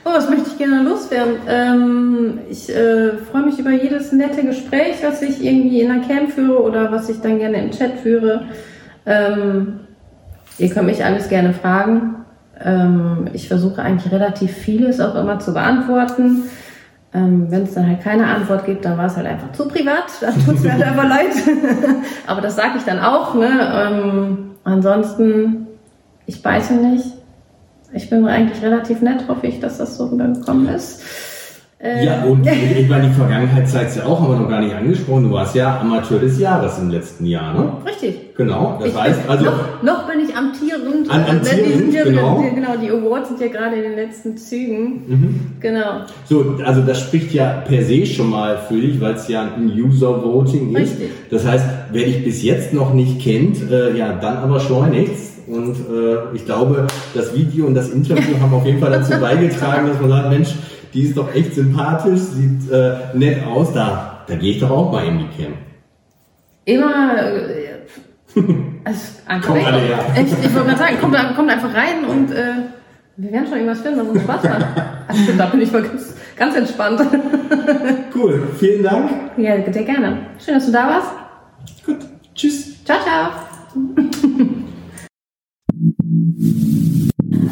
Oh, was möchte ich gerne loswerden? Ähm, ich äh, freue mich über jedes nette Gespräch, was ich irgendwie in der Camp führe oder was ich dann gerne im Chat führe. Ähm, ihr könnt mich alles gerne fragen. Ähm, ich versuche eigentlich relativ vieles auch immer zu beantworten. Ähm, Wenn es dann halt keine Antwort gibt, dann war es halt einfach zu privat. Dann tut es mir halt einfach leid. Aber das sage ich dann auch. Ne? Ähm, ansonsten, ich beiße nicht. Ich bin eigentlich relativ nett, hoffe ich, dass das so rübergekommen ist. Äh, Ja, und ich meine, die Vergangenheit zeigt ja auch, haben wir noch gar nicht angesprochen. Du warst ja Amateur des Jahres im letzten Jahr, ne? Richtig. Genau, das Ich heißt, also, noch, noch bin ich amtierend. An- Äh, amtierend, ja, genau. Die, genau, die Awards sind ja gerade in den letzten Zügen. Mhm. Genau. so, also das spricht ja per se schon mal für dich, weil es ja ein User-Voting ist. Richtig. Das heißt, wer dich bis jetzt noch nicht kennt, äh, ja, dann aber schleunigst. Und äh, ich glaube, das Video und das Interview haben auf jeden Fall dazu beigetragen, dass man sagt, Mensch, die ist doch echt sympathisch, sieht äh, nett aus, da, da gehe ich doch auch mal in die Cam. Immer. Äh, also einfach Kommt alle her. Echt, ich wollte gerade sagen, kommt, kommt einfach rein und äh, wir werden schon irgendwas finden, was uns Spaß macht. Also, da bin ich mal ganz, ganz entspannt. Cool, vielen Dank. ja, sehr gerne. Schön, dass du da warst. Gut, tschüss. Ciao, ciao.